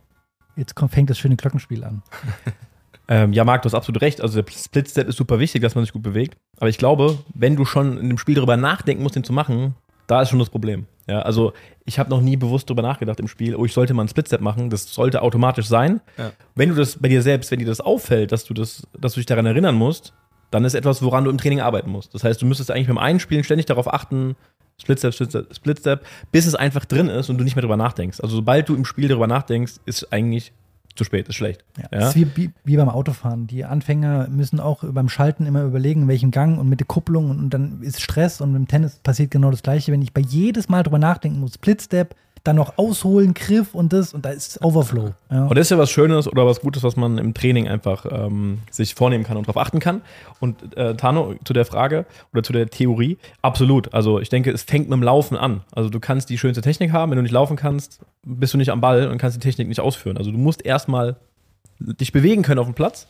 Jetzt kommt, fängt das schöne Glockenspiel an. Ähm, ja, Marc, du hast absolut recht. Also der Split-Step ist super wichtig, dass man sich gut bewegt. Aber ich glaube, wenn du schon in dem Spiel darüber nachdenken musst, den zu machen, da ist schon das Problem. Ja, also ich habe noch nie bewusst darüber nachgedacht im Spiel, oh, ich sollte mal einen Split-Step machen. Das sollte automatisch sein. Ja. Wenn du das bei dir selbst, wenn dir das auffällt, dass du das, dass du dich daran erinnern musst, dann ist etwas, woran du im Training arbeiten musst. Das heißt, du müsstest eigentlich beim Einspielen ständig darauf achten, Split-Step, Split-Step, Split-Step, bis es einfach drin ist und du nicht mehr darüber nachdenkst. Also sobald du im Spiel darüber nachdenkst, ist eigentlich zu spät, ist schlecht. Ja, Ja? Das ist wie, wie, beim Autofahren. Die Anfänger müssen auch beim Schalten immer überlegen, in welchem Gang und mit der Kupplung und, und dann ist Stress und im Tennis passiert genau das Gleiche. Wenn ich bei jedes Mal drüber nachdenken muss, Splitstep, dann noch ausholen, Griff und das und da ist Overflow. Ja. Und das ist ja was Schönes oder was Gutes, was man im Training einfach ähm, sich vornehmen kann und darauf achten kann. Und äh, Tano, zu der Frage oder zu der Theorie, absolut. Also ich denke, es fängt mit dem Laufen an. Also du kannst die schönste Technik haben, wenn du nicht laufen kannst, bist du nicht am Ball und kannst die Technik nicht ausführen. Also du musst erstmal dich bewegen können auf dem Platz,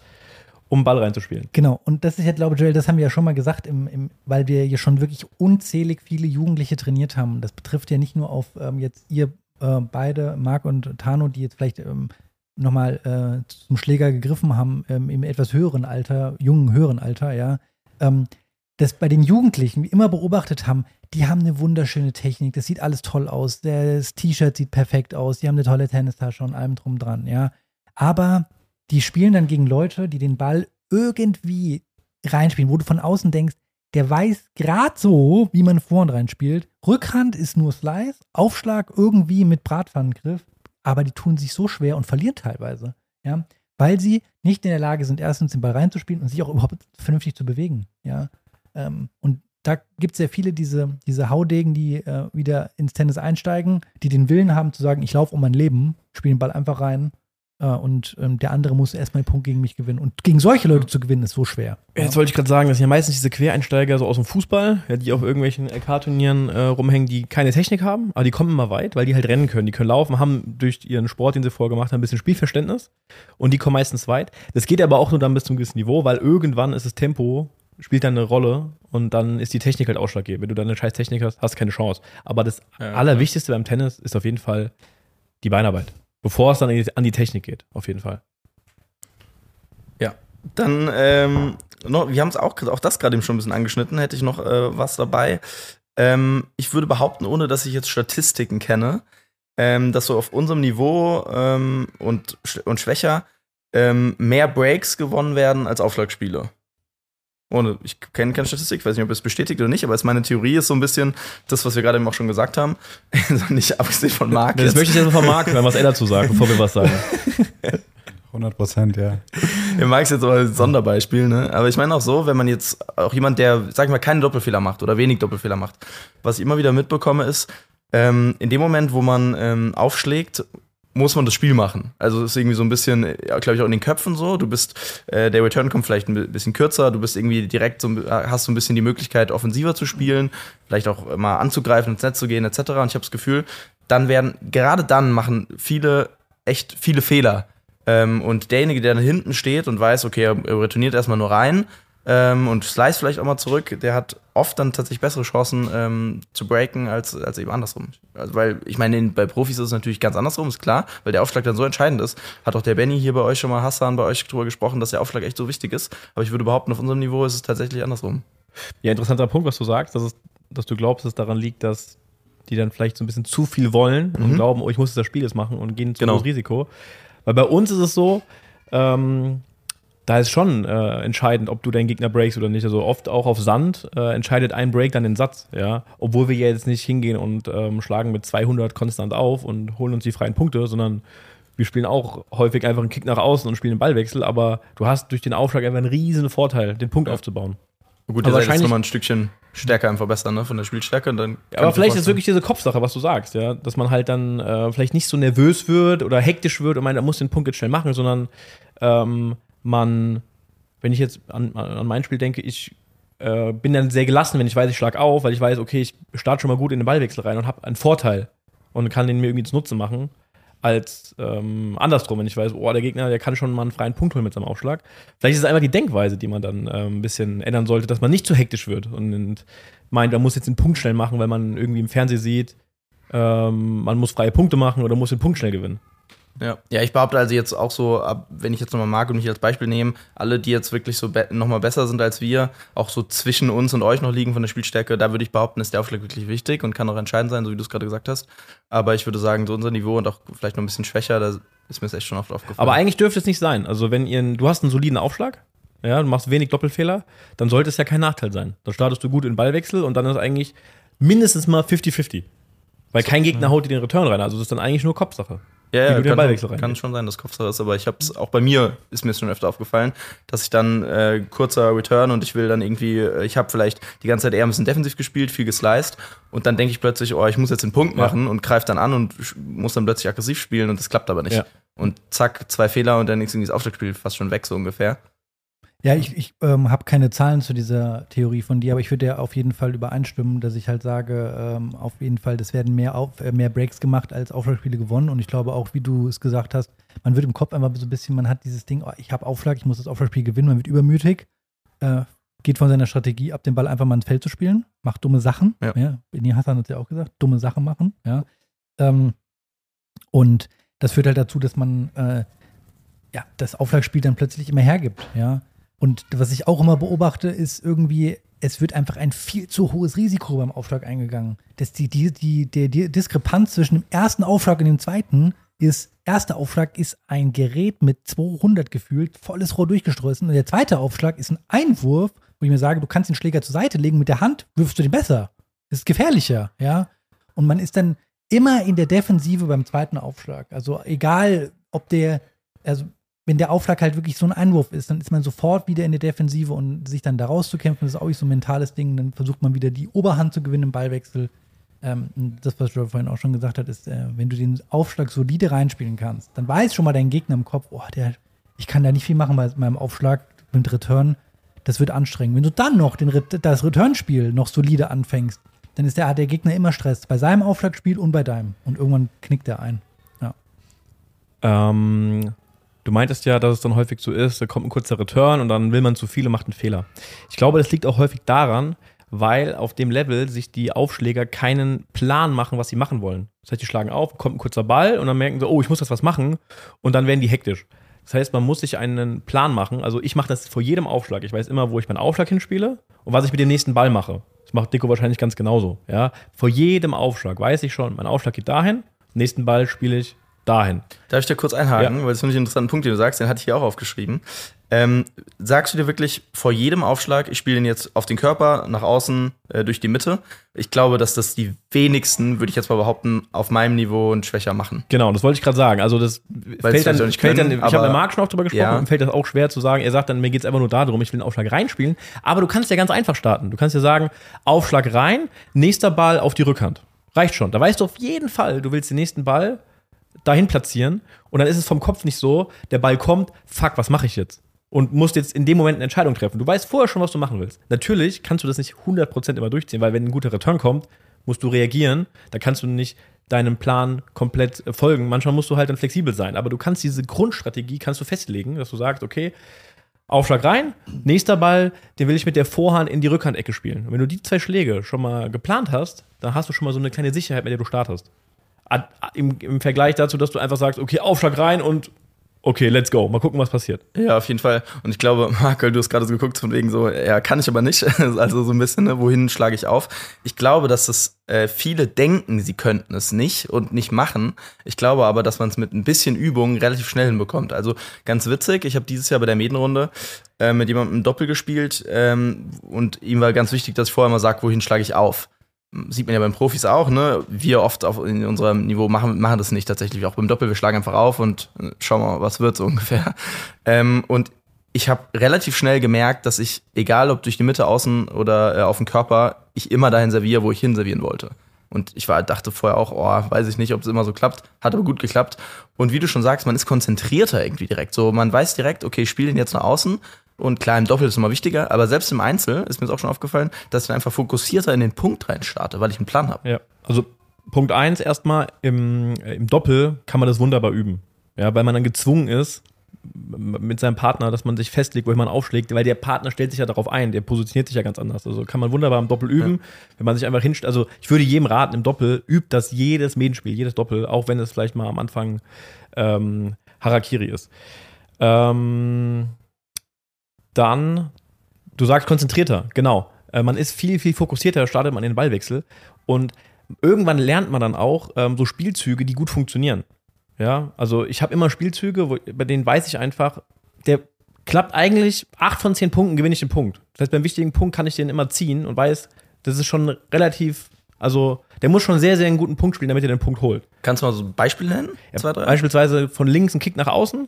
um Ball reinzuspielen. Genau, und das ist ja, glaube ich, Joel, das haben wir ja schon mal gesagt, im, im, weil wir hier schon wirklich unzählig viele Jugendliche trainiert haben. Das betrifft ja nicht nur auf ähm, jetzt ihr äh, beide, Marc und Tano, die jetzt vielleicht ähm, nochmal äh, zum Schläger gegriffen haben, ähm, im etwas höheren Alter, jungen, höheren Alter, ja. Ähm, das bei den Jugendlichen, wie immer beobachtet haben, die haben eine wunderschöne Technik, das sieht alles toll aus, das T-Shirt sieht perfekt aus, die haben eine tolle Tennistasche und allem drum dran, ja. Aber die spielen dann gegen Leute, die den Ball irgendwie reinspielen, wo du von außen denkst, der weiß gerade so, wie man Vorhand reinspielt. Rückhand ist nur Slice, Aufschlag irgendwie mit Bratpfannengriff, aber die tun sich so schwer und verlieren teilweise, ja, weil sie nicht in der Lage sind, erstens den Ball reinzuspielen und sich auch überhaupt vernünftig zu bewegen, ja. Ähm, und da gibt es ja viele diese, diese Haudegen, die äh, wieder ins Tennis einsteigen, die den Willen haben zu sagen, ich laufe um mein Leben, spiele den Ball einfach rein und ähm, der andere muss erstmal den Punkt gegen mich gewinnen. Und gegen solche Leute zu gewinnen, ist so schwer. Jetzt wollte ich gerade sagen, das sind ja meistens diese Quereinsteiger so aus dem Fußball, ja, die auf irgendwelchen LK-Turnieren äh, rumhängen, die keine Technik haben, aber die kommen immer weit, weil die halt rennen können. Die können laufen, haben durch ihren Sport, den sie vorher gemacht haben, ein bisschen Spielverständnis und die kommen meistens weit. Das geht aber auch nur dann bis zum gewissen Niveau, weil irgendwann ist das Tempo, spielt dann eine Rolle und dann ist die Technik halt ausschlaggebend. Wenn du dann eine scheiß Technik hast, hast du keine Chance. Aber das Ja, Allerwichtigste beim Tennis ist auf jeden Fall die Beinarbeit. Bevor es dann an die, Technik geht, auf jeden Fall. Dann, ähm, noch, wir haben es auch, auch das gerade eben schon ein bisschen angeschnitten, hätte ich noch äh, was dabei. Ähm, ich würde behaupten, ohne dass ich jetzt Statistiken kenne, ähm, dass so auf unserem Niveau ähm, und, und schwächer ähm, mehr Breaks gewonnen werden als Aufschlagspiele. Ohne, ich kenne keine Statistik, weiß nicht, ob es bestätigt oder nicht, aber es meine Theorie ist so ein bisschen das, was wir gerade eben auch schon gesagt haben. nicht abgesehen von Marc. Das jetzt. möchte ich jetzt von Marc hören, was er dazu sagt, bevor wir was sagen. 100 Prozent, ja. Ihr mag es jetzt aber als Sonderbeispiel, ne? Aber ich meine auch so, wenn man jetzt auch jemand, der, sag ich mal, keine Doppelfehler macht oder wenig Doppelfehler macht, was ich immer wieder mitbekomme, ist, ähm, in dem Moment, wo man ähm, aufschlägt, muss man das Spiel machen. Also ist irgendwie so ein bisschen, ja, glaube ich, auch in den Köpfen so. Du bist, äh, der Return kommt vielleicht ein bisschen kürzer, du bist irgendwie direkt so, hast so ein bisschen die Möglichkeit, offensiver zu spielen, vielleicht auch mal anzugreifen, ins Netz zu gehen, etc. Und ich habe das Gefühl, dann werden, gerade dann machen viele echt viele Fehler. Ähm, und derjenige, der da hinten steht und weiß, okay, er er retourniert erstmal nur rein ähm, und slice vielleicht auch mal zurück, der hat oft dann tatsächlich bessere Chancen ähm, zu breaken als, als eben andersrum. Also, weil ich meine, in- bei Profis ist es natürlich ganz andersrum, ist klar, weil der Aufschlag dann so entscheidend ist. Hat auch der Benny hier bei euch schon mal, Hassan bei euch drüber gesprochen, dass der Aufschlag echt so wichtig ist. Aber ich würde behaupten, auf unserem Niveau ist es tatsächlich andersrum. Ja, interessanter Punkt, was du sagst, dass, es, dass du glaubst, dass es daran liegt, dass die dann vielleicht so ein bisschen zu viel wollen und Mhm. glauben, oh, ich muss das Spiel jetzt machen und gehen zu Genau. großes Risiko. Weil bei uns ist es so, ähm, da ist schon äh, entscheidend, ob du deinen Gegner breakst oder nicht. Also oft auch auf Sand äh, entscheidet ein Break dann den Satz, ja. Obwohl wir ja jetzt nicht hingehen und ähm, schlagen mit 200 konstant auf und holen uns die freien Punkte, sondern wir spielen auch häufig einfach einen Kick nach außen und spielen einen Ballwechsel, aber du hast durch den Aufschlag einfach einen riesen Vorteil, den Punkt Ja. aufzubauen. Gut, ihr seid jetzt nochmal ein Stückchen stärker im Verbessern, ne, von der Spielstärke. Und dann kann Aber vielleicht ist es wirklich diese Kopfsache, was du sagst, ja, dass man halt dann äh, vielleicht nicht so nervös wird oder hektisch wird und meint, er muss den Punkt jetzt schnell machen, sondern ähm, man, wenn ich jetzt an, an mein Spiel denke, ich äh, bin dann sehr gelassen, wenn ich weiß, ich schlag auf, weil ich weiß, okay, ich starte schon mal gut in den Ballwechsel rein und habe einen Vorteil und kann den mir irgendwie zunutze machen, als ähm, andersrum, wenn ich weiß, oh, der Gegner, der kann schon mal einen freien Punkt holen mit seinem Aufschlag. Vielleicht ist es einfach die Denkweise, die man dann ähm, ein bisschen ändern sollte, dass man nicht zu hektisch wird und, und meint, man muss jetzt den Punkt schnell machen, weil man irgendwie im Fernsehen sieht, ähm, man muss freie Punkte machen oder muss den Punkt schnell gewinnen. Ja. ja, ich behaupte also jetzt auch so, wenn ich jetzt nochmal Marc und mich als Beispiel nehme, alle, die jetzt wirklich so be nochmal besser sind als wir, auch so zwischen uns und euch noch liegen von der Spielstärke, da würde ich behaupten, ist der Aufschlag wirklich wichtig und kann auch entscheidend sein, so wie du es gerade gesagt hast. Aber ich würde sagen, so unser Niveau und auch vielleicht noch ein bisschen schwächer, da ist mir das echt schon oft aufgefallen. Aber eigentlich dürfte es nicht sein. Also, wenn ihr, du hast einen soliden Aufschlag, ja, du machst wenig Doppelfehler, dann sollte es ja kein Nachteil sein. Dann startest du gut in den Ballwechsel und dann ist eigentlich mindestens mal 50-50. Weil kein Gegner haut dir den Return rein. Also, das ist dann eigentlich nur Kopfsache. Ja, ja, kann, Ballwechsel kann schon sein, dass Kopfsache ist, aber ich habe es auch bei mir ist mir schon öfter aufgefallen, dass ich dann äh, kurzer Return und ich will dann irgendwie, äh, ich habe vielleicht die ganze Zeit eher ein bisschen defensiv gespielt, viel gesliced und dann denke ich plötzlich, oh, ich muss jetzt den Punkt Ja. machen und greife dann an und muss dann plötzlich aggressiv spielen und das klappt aber nicht. Ja. Und zack, zwei Fehler und dann ist irgendwie das Aufschlagspiel fast schon weg, so ungefähr. Ja, ich, ich ähm, habe keine Zahlen zu dieser Theorie von dir, aber ich würde ja auf jeden Fall übereinstimmen, dass ich halt sage, ähm, auf jeden Fall, es werden mehr, auf, äh, mehr Breaks gemacht als Aufschlagspiele gewonnen. Und ich glaube auch, wie du es gesagt hast, man wird im Kopf einfach so ein bisschen, man hat dieses Ding, oh, ich habe Aufschlag, ich muss das Aufschlagspiel gewinnen, man wird übermütig, äh, geht von seiner Strategie ab, den Ball einfach mal ins Feld zu spielen, macht dumme Sachen. Ja. Ja. Benny Hassan hat es ja auch gesagt, dumme Sachen machen. Ja. Ähm, und das führt halt dazu, dass man äh, ja, das Aufschlagspiel dann plötzlich immer hergibt, ja. Und was ich auch immer beobachte, ist irgendwie, es wird einfach ein viel zu hohes Risiko beim Aufschlag eingegangen. Das die, die, die, die, die Diskrepanz zwischen dem ersten Aufschlag und dem zweiten ist, erster Aufschlag ist ein Gerät mit 200 gefühlt, volles Rohr durchgestreut. Und der zweite Aufschlag ist ein Einwurf, wo ich mir sage, du kannst den Schläger zur Seite legen, mit der Hand wirfst du den besser. Das ist gefährlicher, ja. Und man ist dann immer in der Defensive beim zweiten Aufschlag. Also egal, ob der, also wenn der Aufschlag halt wirklich so ein Einwurf ist, dann ist man sofort wieder in der Defensive und sich dann da rauszukämpfen, das ist auch nicht so ein mentales Ding. Dann versucht man wieder die Oberhand zu gewinnen im Ballwechsel. Ähm, das, was Joe vorhin auch schon gesagt hat, ist, äh, wenn du den Aufschlag solide reinspielen kannst, dann weiß schon mal dein Gegner im Kopf, oh, der, ich kann da nicht viel machen bei meinem Aufschlag mit Return. Das wird anstrengend. Wenn du dann noch den, das Returnspiel noch solide anfängst, dann ist der, der Gegner immer Stress. Bei seinem Aufschlagspiel und bei deinem. Und irgendwann knickt er ein. Ähm, du meintest ja, dass es dann häufig so ist, da kommt ein kurzer Return und dann will man zu viel und macht einen Fehler. Ich glaube, das liegt auch häufig daran, weil auf dem Level sich die Aufschläger keinen Plan machen, was sie machen wollen. Das heißt, die schlagen auf, kommt ein kurzer Ball und dann merken sie, oh, ich muss das was machen und dann werden die hektisch. Das heißt, man muss sich einen Plan machen. Also ich mache das vor jedem Aufschlag. Ich weiß immer, wo ich meinen Aufschlag hinspiele und was ich mit dem nächsten Ball mache. Das macht Nico wahrscheinlich ganz genauso. Ja? Vor jedem Aufschlag weiß ich schon, mein Aufschlag geht dahin, nächsten Ball spiele ich dahin. Darf ich dir kurz einhaken, weil das finde ich einen interessanten Punkt, den du sagst, den hatte ich hier auch aufgeschrieben. Ähm, sagst du dir wirklich vor jedem Aufschlag, ich spiele den jetzt auf den Körper, nach außen, äh, durch die Mitte? Ich glaube, dass das die wenigsten, würde ich jetzt mal behaupten, auf meinem Niveau und schwächer machen. Genau, das wollte ich gerade sagen. Also das Weil fällt dann, nicht fällt dann, können, ich habe mit Marc schon auch drüber gesprochen, Ja. fällt das auch schwer zu sagen. Er sagt dann, mir geht es einfach nur darum, ich will den Aufschlag reinspielen. Aber du kannst ja ganz einfach starten. Du kannst ja sagen, Aufschlag rein, nächster Ball auf die Rückhand. Reicht schon. Da weißt du auf jeden Fall, du willst den nächsten Ball dahin platzieren und dann ist es vom Kopf nicht so, der Ball kommt, fuck, was mache ich jetzt? Und musst jetzt in dem Moment eine Entscheidung treffen. Du weißt vorher schon, was du machen willst. Natürlich kannst du das nicht 100% immer durchziehen, weil wenn ein guter Return kommt, musst du reagieren. Da kannst du nicht deinem Plan komplett äh, folgen. Manchmal musst du halt dann flexibel sein. Aber du kannst diese Grundstrategie kannst du festlegen, dass du sagst, okay, Aufschlag rein, nächster Ball, den will ich mit der Vorhand in die Rückhandecke spielen. Und wenn du die zwei Schläge schon mal geplant hast, dann hast du schon mal so eine kleine Sicherheit, mit der du startest. Im, Im Vergleich dazu, dass du einfach sagst, okay, Aufschlag rein und okay, let's go. Mal gucken, was passiert. Ja, auf jeden Fall. Und ich glaube, Markel, du hast gerade so geguckt, von wegen so, ja, kann ich aber nicht. Also so ein bisschen, ne, wohin schlage ich auf? Ich glaube, dass es äh, viele denken, sie könnten es nicht und nicht machen. Ich glaube aber, dass man es mit ein bisschen Übung relativ schnell hinbekommt. Also ganz witzig, ich habe dieses Jahr bei der Medenrunde äh, mit jemandem Doppel gespielt ähm, und ihm war ganz wichtig, dass ich vorher mal sage, wohin schlage ich auf. Sieht man ja beim Profis auch, ne? Wir oft auf, in unserem Niveau machen, machen das nicht tatsächlich. Auch beim Doppel, wir schlagen einfach auf und äh, schauen mal, was wird so ungefähr. Ähm, und ich habe relativ schnell gemerkt, dass ich, egal ob durch die Mitte, außen oder äh, auf den Körper, ich immer dahin serviere, wo ich hin servieren wollte. Und ich war, dachte vorher auch, oh, weiß ich nicht, ob es immer so klappt. Hat aber gut geklappt. Und wie du schon sagst, man ist konzentrierter irgendwie direkt. So, man weiß direkt, okay, ich spiele den jetzt nach außen. Und klar, im Doppel ist es immer wichtiger, aber selbst im Einzel ist mir jetzt auch schon aufgefallen, dass ich einfach fokussierter in den Punkt rein starte, weil ich einen Plan habe. Ja. Also Punkt eins erstmal, im, äh, im Doppel kann man das wunderbar üben. Ja, weil man dann gezwungen ist, mit seinem Partner, dass man sich festlegt, wo man aufschlägt, weil der Partner stellt sich ja darauf ein, der positioniert sich ja ganz anders. Also kann man wunderbar im Doppel üben, wenn man sich einfach hinstellt. Also ich würde jedem raten, im Doppel übt das jedes Medenspiel, jedes Doppel, auch wenn es vielleicht mal am Anfang ähm, Harakiri ist. Ähm, dann, du sagst konzentrierter, genau. Äh, man ist viel, viel fokussierter, startet man in den Ballwechsel und irgendwann lernt man dann auch ähm, so Spielzüge, die gut funktionieren. Ja, also ich habe immer Spielzüge, wo, bei denen weiß ich einfach, der klappt eigentlich, acht von zehn Punkten gewinne ich den Punkt. Das heißt, beim wichtigen Punkt kann ich den immer ziehen und weiß, das ist schon relativ, also der muss schon sehr, sehr einen guten Punkt spielen, damit er den Punkt holt. Kannst du mal so ein Beispiel nennen? Ja, Zwei, drei? Beispielsweise von links ein Kick nach außen.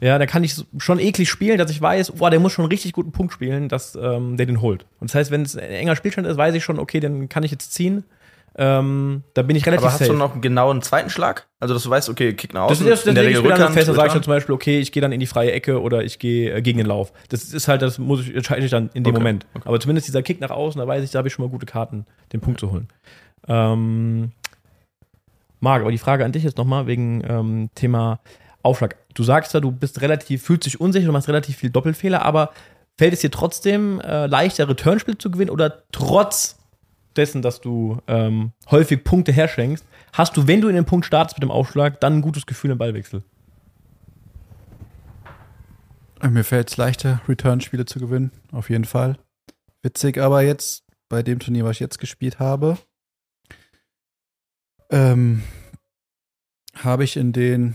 Ja, da kann ich schon eklig spielen, dass ich weiß, boah, der muss schon einen richtig guten Punkt spielen, dass ähm, der den holt. Und das heißt, wenn es ein enger Spielstand ist, weiß ich schon, okay, den kann ich jetzt ziehen. Ähm, da bin ich relativ Aber hast safe. du noch einen genauen zweiten Schlag? Also, dass du weißt, okay, Kick nach das außen, ist das, das in der lege ich dann fest, da sage ich dann zum Beispiel, okay, ich gehe dann in die freie Ecke oder ich gehe äh, gegen den Lauf. Das ist halt, das muss ich, entscheide ich dann in dem Okay, Moment. Aber zumindest dieser Kick nach außen, da weiß ich, da habe ich schon mal gute Karten, den Punkt zu holen. Ähm, Marc, aber die Frage an dich ist nochmal wegen ähm, Thema Aufschlag. Du sagst ja, du bist relativ, fühlst dich unsicher, du machst relativ viel Doppelfehler, aber fällt es dir trotzdem äh, leichter, Returnspiel zu gewinnen oder trotz dessen, dass du ähm, häufig Punkte herschenkst, hast du, wenn du in den Punkt startest mit dem Aufschlag, dann ein gutes Gefühl im Ballwechsel? Mir fällt es leichter, Return-Spiele zu gewinnen, auf jeden Fall. Witzig, aber jetzt bei dem Turnier, was ich jetzt gespielt habe, ähm, habe ich in den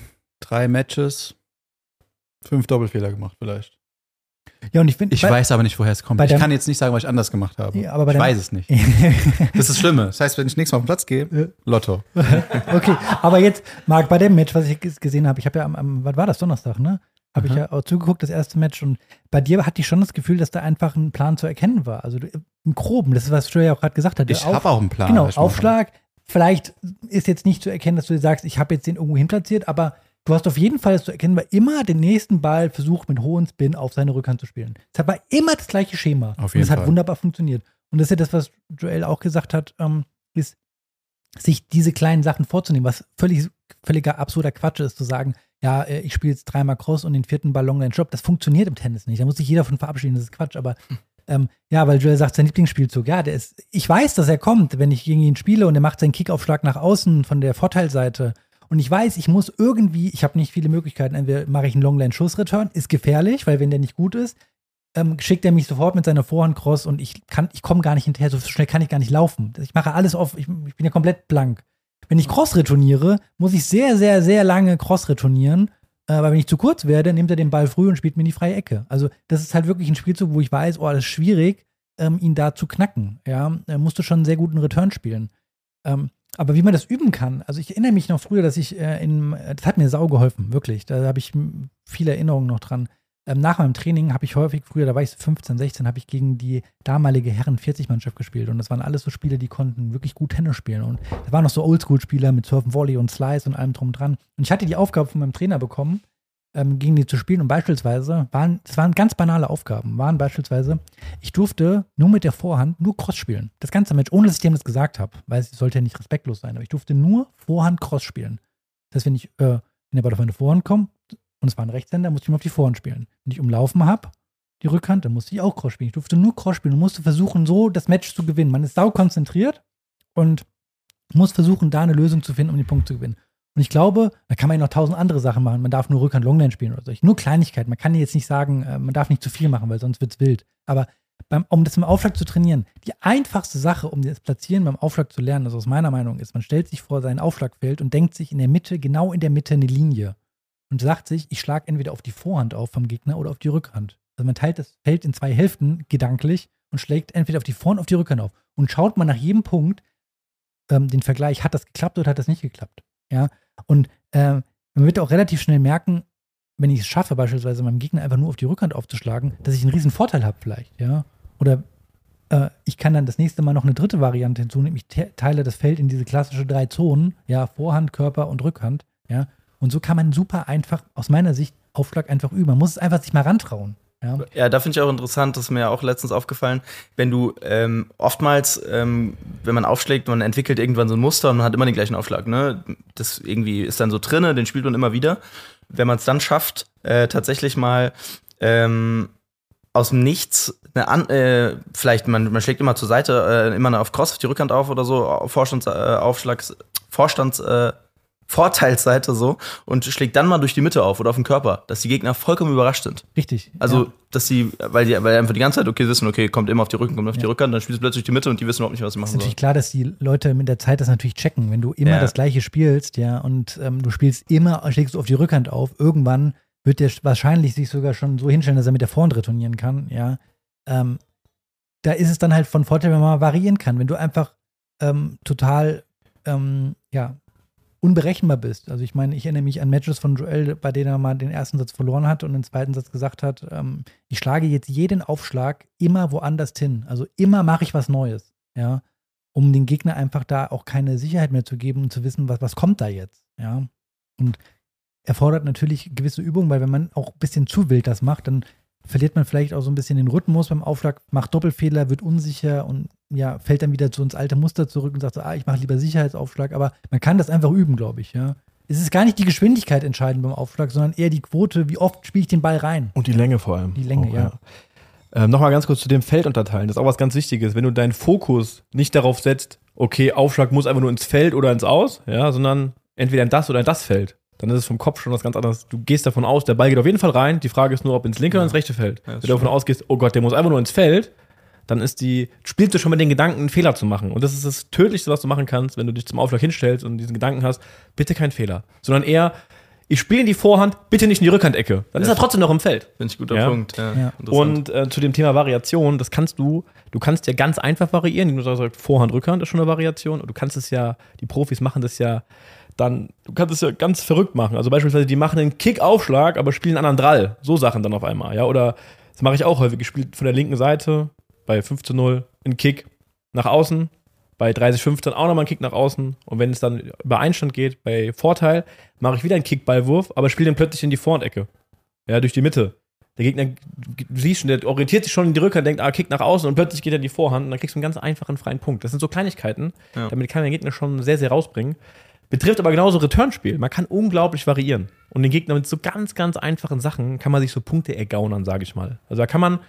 drei Matches fünf Doppelfehler gemacht, vielleicht. Ja, und ich finde, Ich weiß aber nicht, woher es kommt. bei Ich kann jetzt nicht sagen, was ich anders gemacht habe. Ja, aber bei ich weiß es nicht. Das ist das Schlimme. Das heißt, wenn ich nächstes Mal auf den Platz gehe, Lotto. okay, aber jetzt, Marc, bei dem Match, was ich ges- gesehen habe, ich habe ja am, am, was war das, Donnerstag, ne? Habe ich Aha. ja auch zugeguckt, das erste Match. Und bei dir hatte ich schon das Gefühl, dass da einfach ein Plan zu erkennen war. Also im Groben, das ist, was Stuer ja auch gerade gesagt hat. Ich habe auch einen Plan. Genau. Aufschlag. Vielleicht ist jetzt nicht zu erkennen, dass du sagst, ich habe jetzt den irgendwo hinplatziert, aber du hast auf jeden Fall das zu erkennen, weil immer den nächsten Ball versucht mit hohen Spin auf seine Rückhand zu spielen. Es hat aber immer das gleiche Schema. Auf und jeden es hat wunderbar funktioniert. Und das ist ja das, was Joel auch gesagt hat, ähm, ist, sich diese kleinen Sachen vorzunehmen, was völlig, völliger absurder Quatsch ist, zu sagen, ja, äh, ich spiele jetzt dreimal Cross und den vierten Ballon in Job. Das funktioniert im Tennis nicht. Da muss sich jeder von verabschieden, das ist Quatsch. Aber ähm, ja, weil Joel sagt, sein Lieblingsspielzug, ja, der ist, ich weiß, dass er kommt, wenn ich gegen ihn spiele und er macht seinen Kickaufschlag nach außen von der Vorteilseite. Und ich weiß, ich muss irgendwie, ich habe nicht viele Möglichkeiten, entweder mache ich einen Longline-Schuss-Return, ist gefährlich, weil wenn der nicht gut ist, ähm, schickt er mich sofort mit seiner Vorhand cross und ich kann, ich komme gar nicht hinterher, so schnell kann ich gar nicht laufen. Ich mache alles auf, ich, ich bin ja komplett blank. Wenn ich Cross retourniere, muss ich sehr, sehr, sehr lange Cross retournieren. Äh, aber wenn ich zu kurz werde, nimmt er den Ball früh und spielt mir in die freie Ecke. Also, das ist halt wirklich ein Spielzug, wo ich weiß, oh, das ist schwierig, ähm, ihn da zu knacken. Ja, er musste schon einen sehr guten Return spielen. Ähm, aber wie man das üben kann, also ich erinnere mich noch früher, dass ich äh, in, das hat mir sau geholfen, wirklich. Da habe ich viele Erinnerungen noch dran. Ähm, nach meinem Training habe ich häufig, früher, da war ich so 15, 16, habe ich gegen die damalige Herren-40-Mannschaft gespielt. Und das waren alles so Spieler, die konnten wirklich gut Tennis spielen. Und das waren noch so Oldschool-Spieler mit Surfen, Volley und Slice und allem drum dran. Und ich hatte die Aufgabe von meinem Trainer bekommen, ähm, gegen die zu spielen. Und beispielsweise waren, das waren ganz banale Aufgaben, waren beispielsweise, ich durfte nur mit der Vorhand nur Cross spielen. Das ganze Match, ohne dass ich dem das gesagt habe, weil es sollte ja nicht respektlos sein, aber ich durfte nur Vorhand Cross spielen. Das heißt, wenn ich, äh, wenn der Ball auf meine Vorhand kommt und es war ein Rechtshänder, musste ich ihm auf die Vorhand spielen. Wenn ich umlaufen habe, die Rückhand, dann musste ich auch Cross spielen. Ich durfte nur Cross spielen und musste versuchen, so das Match zu gewinnen. Man ist sau konzentriert und muss versuchen, da eine Lösung zu finden, um den Punkt zu gewinnen. Und ich glaube, da kann man ja noch tausend andere Sachen machen. Man darf nur Rückhand Longline spielen oder so. Nur Kleinigkeiten. Man kann jetzt nicht sagen, äh, man darf nicht zu viel machen, weil sonst wird's wild. Aber beim, um das im Aufschlag zu trainieren, die einfachste Sache, um das Platzieren beim Aufschlag zu lernen, also aus meiner Meinung ist, man stellt sich vor sein Aufschlagfeld und denkt sich in der Mitte, genau in der Mitte eine Linie. Und sagt sich, ich schlage entweder auf die Vorhand auf vom Gegner oder auf die Rückhand. Also man teilt das Feld in zwei Hälften gedanklich und schlägt entweder auf die Vorhand auf die Rückhand auf. Und schaut man nach jedem Punkt ähm, den Vergleich, hat das geklappt oder hat das nicht geklappt. Ja. Und äh, man wird auch relativ schnell merken, wenn ich es schaffe, beispielsweise meinem Gegner einfach nur auf die Rückhand aufzuschlagen, dass ich einen riesen Vorteil habe vielleicht, ja. Oder äh, ich kann dann das nächste Mal noch eine dritte Variante hinzunehmen. Ich te teile das Feld in diese klassische drei Zonen, ja, Vorhand, Körper und Rückhand, ja. Und so kann man super einfach, aus meiner Sicht, Aufschlag einfach üben. Man muss es einfach sich mal rantrauen. Ja. Ja, da finde ich auch interessant, das ist mir auch letztens aufgefallen, wenn du ähm, oftmals, ähm, wenn man aufschlägt, man entwickelt irgendwann so ein Muster und man hat immer den gleichen Aufschlag, ne? Das irgendwie ist dann so drinne, den spielt man immer wieder. Wenn man es dann schafft, äh, tatsächlich mal ähm, aus dem Nichts, eine an, äh, vielleicht, man, man schlägt immer zur Seite, äh, immer auf Cross auf die Rückhand auf oder so, Vorstands, äh, Vorstands, äh, Vorteilsseite so und schlägt dann mal durch die Mitte auf oder auf den Körper, dass die Gegner vollkommen überrascht sind. Richtig. Also, ja. dass sie, weil die, weil die einfach die ganze Zeit, okay, wissen, okay, kommt immer auf die Rücken, kommt auf die Ja. Rückhand, dann spielst du plötzlich die Mitte und die wissen überhaupt nicht, was sie ist machen sollen. natürlich klar, dass die Leute mit der Zeit das natürlich checken. Wenn du immer Ja. das gleiche spielst, ja, und ähm, du spielst immer, schlägst du auf die Rückhand auf, irgendwann wird der wahrscheinlich sich sogar schon so hinstellen, dass er mit der Vorhand retournieren kann, ja. Ähm, da ist es dann halt von Vorteil, wenn man variieren kann. Wenn du einfach ähm, total, ähm, ja, unberechenbar bist. Also ich meine, ich erinnere mich an Matches von Joel, bei denen er mal den ersten Satz verloren hat und den zweiten Satz gesagt hat, ähm, ich schlage jetzt jeden Aufschlag immer woanders hin. Also immer mache ich was Neues, ja, um den Gegner einfach da auch keine Sicherheit mehr zu geben und zu wissen, was, was kommt da jetzt, ja. Und erfordert natürlich gewisse Übungen, weil wenn man auch ein bisschen zu wild das macht, dann verliert man vielleicht auch so ein bisschen den Rhythmus beim Aufschlag, macht Doppelfehler, wird unsicher und ja, fällt dann wieder zu uns alte Muster zurück und sagt so, ah, ich mache lieber Sicherheitsaufschlag, aber man kann das einfach üben, glaube ich, ja. Es ist gar nicht die Geschwindigkeit entscheidend beim Aufschlag, sondern eher die Quote, wie oft spiele ich den Ball rein. Und die Länge vor allem. Die Länge, Auch, ja. Ähm, Nochmal ganz kurz zu dem Feld unterteilen. Das ist auch was ganz Wichtiges. Wenn du deinen Fokus nicht darauf setzt, okay, Aufschlag muss einfach nur ins Feld oder ins Aus, ja, sondern entweder in das oder in das Feld, dann ist es vom Kopf schon was ganz anderes. Du gehst davon aus, der Ball geht auf jeden Fall rein. Die Frage ist nur, ob ins linke oder ins rechte Feld. Ja, das Wenn du davon ausgehst, oh Gott, der muss einfach nur ins Feld, dann ist die, spielst du schon mit den Gedanken, einen Fehler zu machen. Und das ist das Tödlichste, was du machen kannst, wenn du dich zum Aufschlag hinstellst und diesen Gedanken hast, bitte kein Fehler. Sondern eher, ich spiele in die Vorhand, bitte nicht in die Rückhandecke. Dann ist er trotzdem noch im Feld. Finde ich ein guter Ja. Punkt. Ja. Ja. Und äh, zu dem Thema Variation, das kannst du, du kannst ja ganz einfach variieren, du sagst, Vorhand, Rückhand ist schon eine Variation. Und du kannst es ja, die Profis machen das ja dann, du kannst es ja ganz verrückt machen. Also beispielsweise, die machen einen Kick-Aufschlag, aber spielen einen anderen Drall. So Sachen dann auf einmal, ja. Oder das mache ich auch häufig. Ich spiele von der linken Seite bei 5 zu 0 einen Kick nach außen, bei 30 15 auch nochmal einen Kick nach außen. Und wenn es dann über Einstand geht, bei Vorteil, mache ich wieder einen Kickballwurf, aber spiele den plötzlich in die Vorhandecke. Ja, durch die Mitte. Der Gegner, du siehst schon, der orientiert sich schon in die Rückhand, denkt, ah, Kick nach außen und plötzlich geht er in die Vorhand und dann kriegst du einen ganz einfachen freien Punkt. Das sind so Kleinigkeiten, Ja. damit kann der Gegner schon sehr, sehr rausbringen. Betrifft aber genauso Returnspiel. Man kann unglaublich variieren. Und den Gegner mit so ganz, ganz einfachen Sachen kann man sich so Punkte ergaunern, sage ich mal. Also da kann man,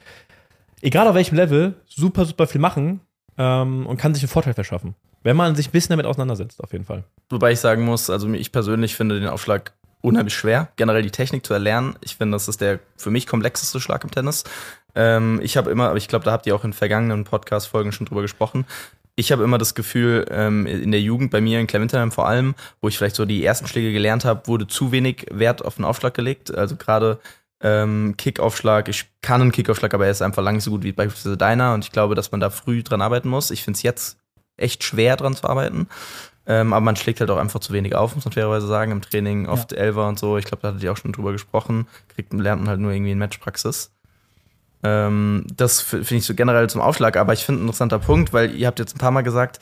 egal auf welchem Level, super, super viel machen ähm, und kann sich einen Vorteil verschaffen. Wenn man sich ein bisschen damit auseinandersetzt, auf jeden Fall. Wobei ich sagen muss, also ich persönlich finde den Aufschlag unheimlich schwer, generell die Technik zu erlernen. Ich finde, das ist der für mich komplexeste Schlag im Tennis. Ähm, ich habe immer, aber ich glaube, da habt ihr auch in vergangenen Podcast-Folgen schon drüber gesprochen. Ich habe immer das Gefühl, ähm, in der Jugend, bei mir in Clementheim vor allem, wo ich vielleicht so die ersten Schläge gelernt habe, wurde zu wenig Wert auf den Aufschlag gelegt. Also gerade ähm, Kickaufschlag, ich kann einen Kickaufschlag, aber er ist einfach lang nicht so gut wie beispielsweise deiner und ich glaube, dass man da früh dran arbeiten muss. Ich finde es jetzt echt schwer dran zu arbeiten. Ähm, aber man schlägt halt auch einfach zu wenig auf, muss man fairerweise sagen, im Training, oft ja. Elfer und so. Ich glaube, da hattet ihr auch schon drüber gesprochen. Kriegt, lernt man halt nur irgendwie in Matchpraxis. Ähm, das finde ich so generell zum Aufschlag, aber ich finde ein interessanter Punkt, weil ihr habt jetzt ein paar Mal gesagt,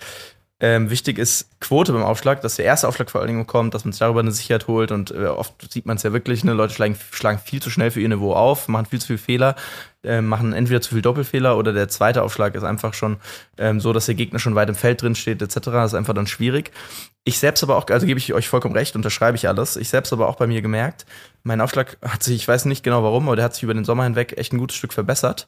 ähm, wichtig ist Quote beim Aufschlag, dass der erste Aufschlag vor allen Dingen kommt, dass man sich darüber eine Sicherheit holt und äh, oft sieht man es ja wirklich, ne, Leute schlagen, schlagen viel zu schnell für ihr Niveau auf, machen viel zu viele Fehler, äh, machen entweder zu viel Doppelfehler oder der zweite Aufschlag ist einfach schon ähm, so, dass der Gegner schon weit im Feld drin steht, etc. Das ist einfach dann schwierig. Ich selbst aber auch, also gebe ich euch vollkommen recht, unterschreibe ich alles. Ich selbst aber auch bei mir gemerkt, mein Aufschlag hat sich, ich weiß nicht genau warum, aber der hat sich über den Sommer hinweg echt ein gutes Stück verbessert.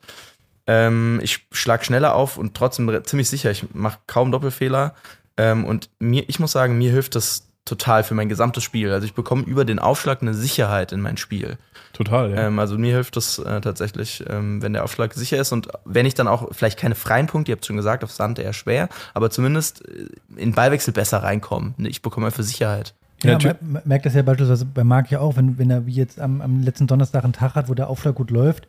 Ähm, ich schlag schneller auf und trotzdem ziemlich sicher, ich mache kaum Doppelfehler. Ähm, und mir, ich muss sagen, mir hilft das total für mein gesamtes Spiel. Also ich bekomme über den Aufschlag eine Sicherheit in mein Spiel. Total, ja. Ähm, also mir hilft das äh, tatsächlich, ähm, wenn der Aufschlag sicher ist und wenn ich dann auch vielleicht keine freien Punkte, ihr habt schon gesagt, auf Sand eher schwer, aber zumindest äh, in Ballwechsel besser reinkommen. Ich bekomme einfach Sicherheit. Ja, ja man merkt das ja beispielsweise bei Marc ja auch, wenn, wenn er wie jetzt am, am letzten Donnerstag einen Tag hat, wo der Aufschlag gut läuft,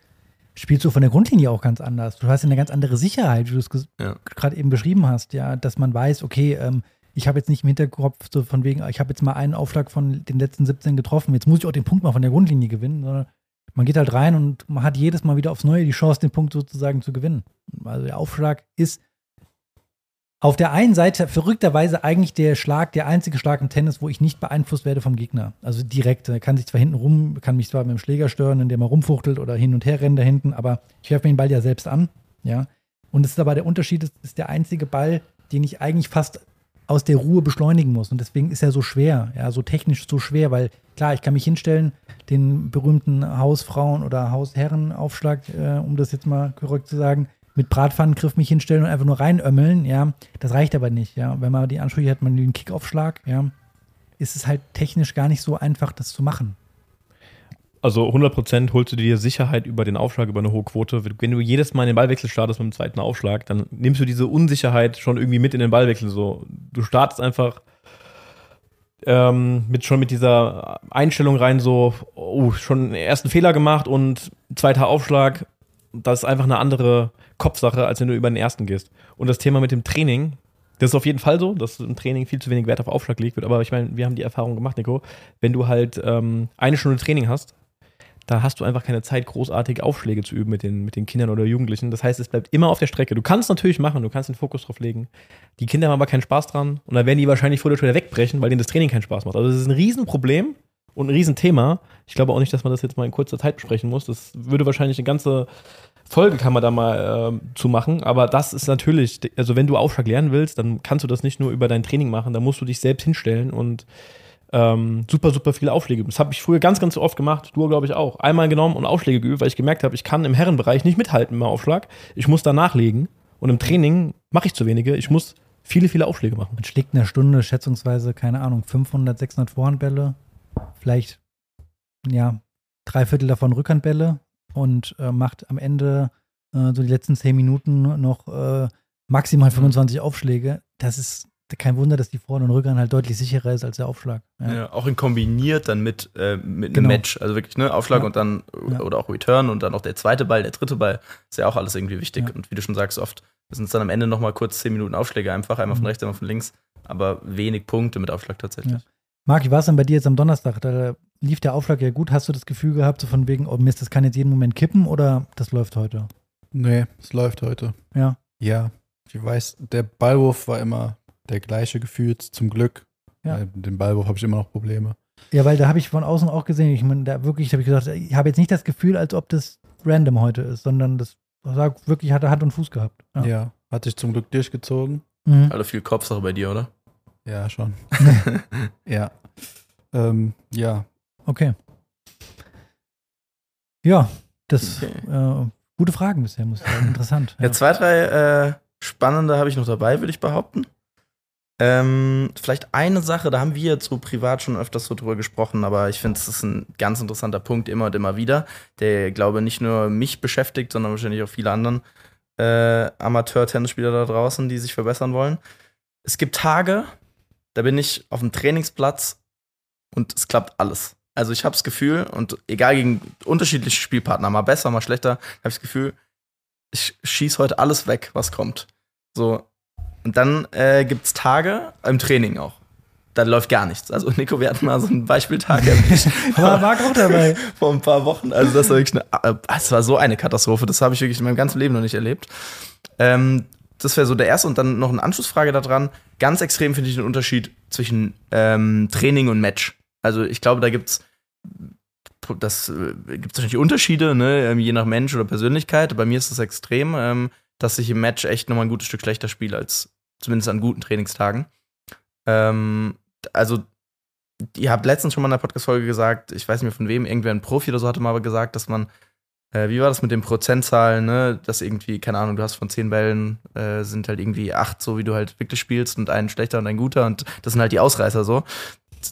spielst du von der Grundlinie auch ganz anders. Du hast eine ganz andere Sicherheit, wie du es ja. gerade eben beschrieben hast, ja, dass man weiß, okay, ähm, ich habe jetzt nicht im Hinterkopf so von wegen, ich habe jetzt mal einen Aufschlag von den letzten 17 getroffen, jetzt muss ich auch den Punkt mal von der Grundlinie gewinnen, sondern man geht halt rein und man hat jedes Mal wieder aufs Neue die Chance, den Punkt sozusagen zu gewinnen. Also der Aufschlag ist auf der einen Seite verrückterweise eigentlich der Schlag, der einzige Schlag im Tennis, wo ich nicht beeinflusst werde vom Gegner. Also direkt. Er kann sich zwar hinten rum, kann mich zwar mit dem Schläger stören, indem er rumfuchtelt oder hin und her rennt da hinten, aber ich werfe mir den Ball ja selbst an. Ja. Und es ist aber der Unterschied, es ist der einzige Ball, den ich eigentlich fast aus der Ruhe beschleunigen muss. Und deswegen ist er so schwer, ja, so technisch so schwer, weil klar, ich kann mich hinstellen, den berühmten Hausfrauen- oder Hausherrenaufschlag, äh, um das jetzt mal korrekt zu sagen, mit Bratpfannengriff mich hinstellen und einfach nur reinömmeln, ja, das reicht aber nicht, ja. Wenn man die Ansprüche hat, man den Kickaufschlag, ja, ist es halt technisch gar nicht so einfach, das zu machen. Also 100% holst du dir Sicherheit über den Aufschlag, über eine hohe Quote. Wenn du jedes Mal in den Ballwechsel startest mit dem zweiten Aufschlag, dann nimmst du diese Unsicherheit schon irgendwie mit in den Ballwechsel. So, du startest einfach ähm, mit schon mit dieser Einstellung rein, so, oh, schon ersten Fehler gemacht und zweiter Aufschlag. Das ist einfach eine andere Kopfsache, als wenn du über den ersten gehst. Und das Thema mit dem Training, das ist auf jeden Fall so, dass im Training viel zu wenig Wert auf Aufschlag gelegt wird. Aber ich meine, wir haben die Erfahrung gemacht, Nico, wenn du halt ähm, eine Stunde Training hast, da hast du einfach keine Zeit, großartige Aufschläge zu üben mit den, mit den Kindern oder Jugendlichen. Das heißt, es bleibt immer auf der Strecke. Du kannst natürlich machen, du kannst den Fokus drauf legen. Die Kinder haben aber keinen Spaß dran und dann werden die wahrscheinlich früher oder später wegbrechen, weil denen das Training keinen Spaß macht. Also das ist ein Riesenproblem und ein Riesenthema. Ich glaube auch nicht, dass man das jetzt mal in kurzer Zeit besprechen muss. Das würde wahrscheinlich eine ganze Folge kann man da mal äh, zu machen. Aber das ist natürlich, also wenn du Aufschlag lernen willst, dann kannst du das nicht nur über dein Training machen. Da musst du dich selbst hinstellen und ähm, super, super viele Aufschläge. Das habe ich früher ganz, ganz oft gemacht. Du, glaube ich, auch. Einmal genommen und Aufschläge geübt, weil ich gemerkt habe, ich kann im Herrenbereich nicht mithalten beim Aufschlag. Ich muss da nachlegen. Und im Training mache ich zu wenige. Ich muss viele, viele Aufschläge machen. Man schlägt in der Stunde schätzungsweise, keine Ahnung, 500, 600 Vorhandbälle. Vielleicht, ja, drei Viertel davon Rückhandbälle und äh, macht am Ende äh, so die letzten zehn Minuten noch äh, maximal 25 Aufschläge. Das ist kein Wunder, dass die Vorhand- und Rückhand halt deutlich sicherer ist als der Aufschlag. Ja, ja auch in kombiniert dann mit, äh, mit genau. einem Match. Also wirklich, ne, Aufschlag ja. und dann, ja. oder auch Return und dann noch der zweite Ball, der dritte Ball, ist ja auch alles irgendwie wichtig. Und wie du schon sagst, oft sind es dann am Ende nochmal kurz zehn Minuten Aufschläge einfach, einmal mhm. von rechts, einmal von links, aber wenig Punkte mit Aufschlag tatsächlich. Marc, wie war es denn bei dir jetzt am Donnerstag? Da lief der Aufschlag ja gut. Hast du das Gefühl gehabt, so von wegen, oh Mist, das kann jetzt jeden Moment kippen oder das läuft heute? Nee, es läuft heute. Ja. Ja. Ich weiß, der Ballwurf war immer der gleiche gefühlt, zum Glück. Ja. Mit dem Ballwurf habe ich immer noch Probleme. Ja, weil da habe ich von außen auch gesehen, ich meine, da wirklich, habe ich gesagt, ich habe jetzt nicht das Gefühl, als ob das random heute ist, sondern das wirklich hatte Hand und Fuß gehabt. Ja, ja hat sich zum Glück durchgezogen. Mhm. Also viel Kopfsache bei dir, oder? Ja, schon. ja. Ähm, ja. Okay. Ja, das okay. Äh, gute Fragen bisher, muss ich sagen. Interessant. Ja, ja zwei, drei äh, spannende habe ich noch dabei, würde ich behaupten. Ähm, vielleicht eine Sache, da haben wir jetzt so privat schon öfters so drüber gesprochen, aber ich finde, es ist ein ganz interessanter Punkt immer und immer wieder, der, glaube ich, nicht nur mich beschäftigt, sondern wahrscheinlich auch viele anderen. äh, Amateur-Tennisspieler da draußen, die sich verbessern wollen. Es gibt Tage, da bin ich auf dem Trainingsplatz und es klappt alles. Also ich habe das Gefühl, und egal gegen unterschiedliche Spielpartner, mal besser, mal schlechter, habe ich das Gefühl, ich schieße heute alles weg, was kommt. So. Und dann äh, gibt es Tage im Training auch. Da läuft gar nichts. Also Nico, wir hatten mal so einen Beispieltag erwischt. War Marc auch dabei. vor ein paar Wochen. Also das war wirklich eine, das war so eine Katastrophe. Das habe ich wirklich in meinem ganzen Leben noch nicht erlebt. Ähm, das wäre so der erste und dann noch eine Anschlussfrage daran. Ganz extrem finde ich den Unterschied zwischen ähm, Training und Match. Also ich glaube, da gibt's das äh, gibt wahrscheinlich Unterschiede, ne, ähm, je nach Mensch oder Persönlichkeit. Bei mir ist es extrem, ähm, dass ich im Match echt nochmal ein gutes Stück schlechter spiele als zumindest an guten Trainingstagen. Ähm, also ihr habt letztens schon mal in der Podcast-Folge gesagt, ich weiß nicht mehr von wem, irgendwer ein Profi oder so hatte mal gesagt, dass man, äh, wie war das mit den Prozentzahlen, ne, dass irgendwie, keine Ahnung, du hast von zehn Bällen, äh, sind halt irgendwie acht, so wie du halt wirklich spielst und ein schlechter und ein guter und das sind halt die Ausreißer so.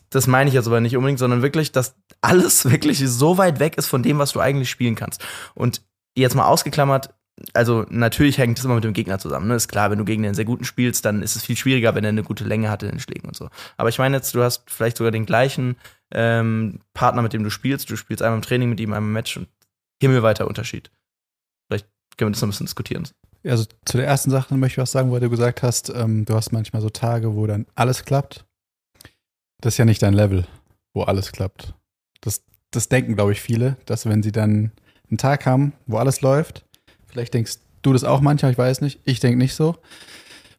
Das meine ich jetzt aber nicht unbedingt, sondern wirklich, dass alles wirklich so weit weg ist von dem, was du eigentlich spielen kannst. Und jetzt mal ausgeklammert, also natürlich hängt es immer mit dem Gegner zusammen. Ne? Ist klar, wenn du gegen einen sehr guten spielst, dann ist es viel schwieriger, wenn er eine gute Länge hat in den Schlägen und so. Aber ich meine jetzt, du hast vielleicht sogar den gleichen ähm, Partner, mit dem du spielst. Du spielst einmal im Training mit ihm, einmal im Match und himmelweiter Unterschied. Vielleicht können wir das noch ein bisschen diskutieren. Also zu der ersten Sache möchte ich was sagen, weil du gesagt hast, ähm, du hast manchmal so Tage, wo dann alles klappt. Das ist ja nicht dein Level, wo alles klappt. Das, das denken, glaube ich, viele, dass wenn sie dann einen Tag haben, wo alles läuft, Vielleicht denkst du das auch manchmal, ich weiß nicht. Ich denke nicht so.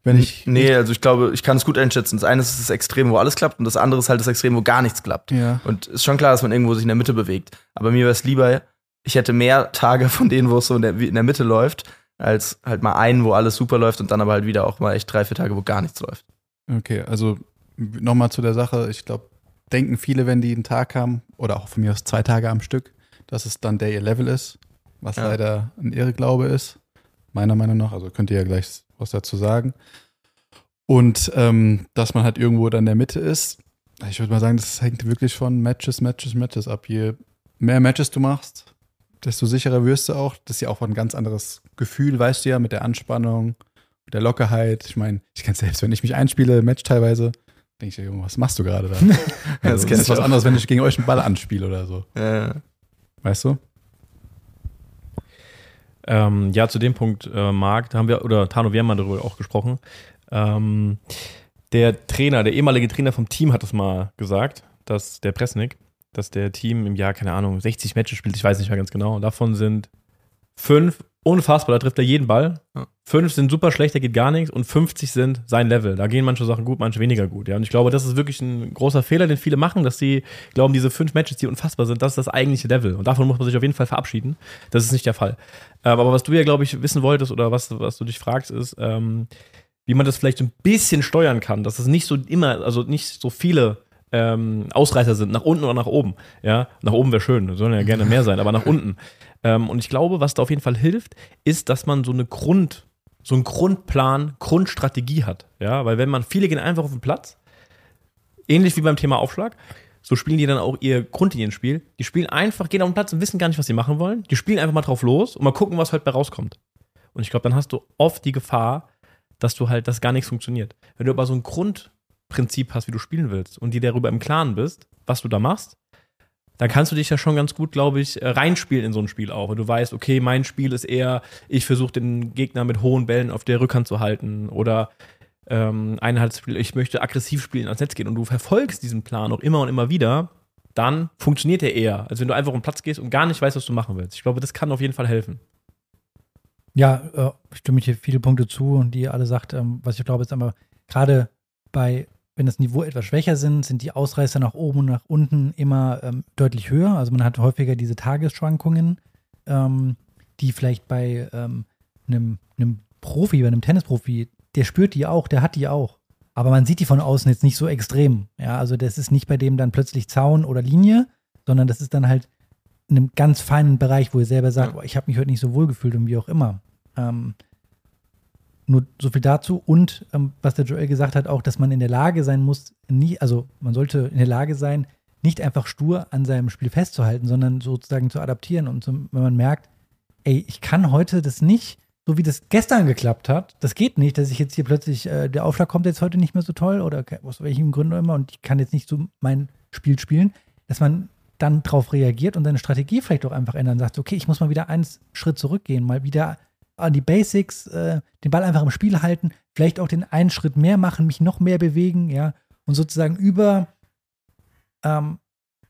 Wenn ich. Nee, also ich glaube, ich kann es gut einschätzen. Das eine ist das Extrem, wo alles klappt, und das andere ist halt das Extrem, wo gar nichts klappt. Ja. Und ist schon klar, dass man irgendwo sich in der Mitte bewegt. Aber mir wäre es lieber, ich hätte mehr Tage von denen, wo es so in der, in der Mitte läuft, als halt mal einen, wo alles super läuft und dann aber halt wieder auch mal echt drei, vier Tage, wo gar nichts läuft. Okay, also nochmal zu der Sache. Ich glaube, denken viele, wenn die einen Tag haben, oder auch von mir aus zwei Tage am Stück, dass es dann der ihr Level ist was ja. leider ein Irrglaube ist, meiner Meinung nach. Also könnt ihr ja gleich was dazu sagen. Und ähm, dass man halt irgendwo dann in der Mitte ist. Ich würde mal sagen, das hängt wirklich von Matches, Matches, Matches ab. Je mehr Matches du machst, desto sicherer wirst du auch. Das ist ja auch ein ganz anderes Gefühl, weißt du ja, mit der Anspannung, mit der Lockerheit. Ich meine, ich kenne selbst, wenn ich mich einspiele, Match teilweise, denke ich, was machst du gerade da? also, das, das ist was anderes, wenn ich gegen euch einen Ball anspiele oder so. Ja. Weißt du? Ähm, ja, zu dem Punkt, äh, Marc, da haben wir, oder Tano, wir haben mal darüber auch gesprochen. Ähm, der Trainer, der ehemalige Trainer vom Team hat es mal gesagt, dass der Presnik, dass der Team im Jahr, keine Ahnung, 60 Matches spielt, ich weiß nicht mehr ganz genau. Davon sind fünf unfassbar, da trifft er jeden Ball. Ja. Fünf sind super schlecht, da geht gar nichts und 50 sind sein Level. Da gehen manche Sachen gut, manche weniger gut. Ja. Und ich glaube, das ist wirklich ein großer Fehler, den viele machen, dass sie glauben, diese fünf Matches, die unfassbar sind, das ist das eigentliche Level. Und davon muss man sich auf jeden Fall verabschieden. Das ist nicht der Fall. Ähm, aber was du ja, glaube ich, wissen wolltest oder was, was du dich fragst, ist, ähm, wie man das vielleicht ein bisschen steuern kann, dass es nicht so immer, also nicht so viele ähm, Ausreißer sind, nach unten oder nach oben. Ja, nach oben wäre schön, sollen ja gerne mehr sein, aber nach unten. Ähm, und ich glaube, was da auf jeden Fall hilft, ist, dass man so eine Grund, so einen Grundplan, Grundstrategie hat. Ja, weil wenn man, viele gehen einfach auf den Platz, ähnlich wie beim Thema Aufschlag, so spielen die dann auch ihr Grundlinienspiel. Die spielen einfach, gehen auf den Platz und wissen gar nicht, was sie machen wollen. Die spielen einfach mal drauf los und mal gucken, was halt bei rauskommt. Und ich glaube, dann hast du oft die Gefahr, dass du halt, dass gar nichts funktioniert. Wenn du aber so ein Grund, Prinzip hast, wie du spielen willst und dir darüber im Klaren bist, was du da machst, dann kannst du dich ja schon ganz gut, glaube ich, äh, reinspielen in so ein Spiel auch. Und du weißt, okay, mein Spiel ist eher, ich versuche den Gegner mit hohen Bällen auf der Rückhand zu halten oder ähm, Einheitsspiel, ich möchte aggressiv spielen ans Netz gehen und du verfolgst diesen Plan auch immer und immer wieder, dann funktioniert er eher, als wenn du einfach um Platz gehst und gar nicht weißt, was du machen willst. Ich glaube, das kann auf jeden Fall helfen. Ja, äh, stimme ich hier viele Punkte zu und die alle sagt, ähm, was ich glaube, ist aber gerade bei wenn das Niveau etwas schwächer sind, sind die Ausreißer nach oben und nach unten immer ähm, deutlich höher. Also man hat häufiger diese Tagesschwankungen, ähm, die vielleicht bei ähm, einem, einem Profi, bei einem Tennisprofi, der spürt die auch, der hat die auch. Aber man sieht die von außen jetzt nicht so extrem. Ja, also das ist nicht bei dem dann plötzlich Zaun oder Linie, sondern das ist dann halt in einem ganz feinen Bereich, wo er selber sagt, ja. oh, ich habe mich heute nicht so wohl gefühlt und wie auch immer. Ähm, nur so viel dazu. Und ähm, was der Joel gesagt hat, auch, dass man in der Lage sein muss, nie, also man sollte in der Lage sein, nicht einfach stur an seinem Spiel festzuhalten, sondern sozusagen zu adaptieren. Und zum, wenn man merkt, ey, ich kann heute das nicht, so wie das gestern geklappt hat, das geht nicht, dass ich jetzt hier plötzlich, äh, der Aufschlag kommt jetzt heute nicht mehr so toll oder aus welchem Grund auch immer und ich kann jetzt nicht so mein Spiel spielen, dass man dann darauf reagiert und seine Strategie vielleicht auch einfach ändern, sagt, okay, ich muss mal wieder einen Schritt zurückgehen, mal wieder an die Basics, äh, den Ball einfach im Spiel halten, vielleicht auch den einen Schritt mehr machen, mich noch mehr bewegen, ja, und sozusagen über ähm,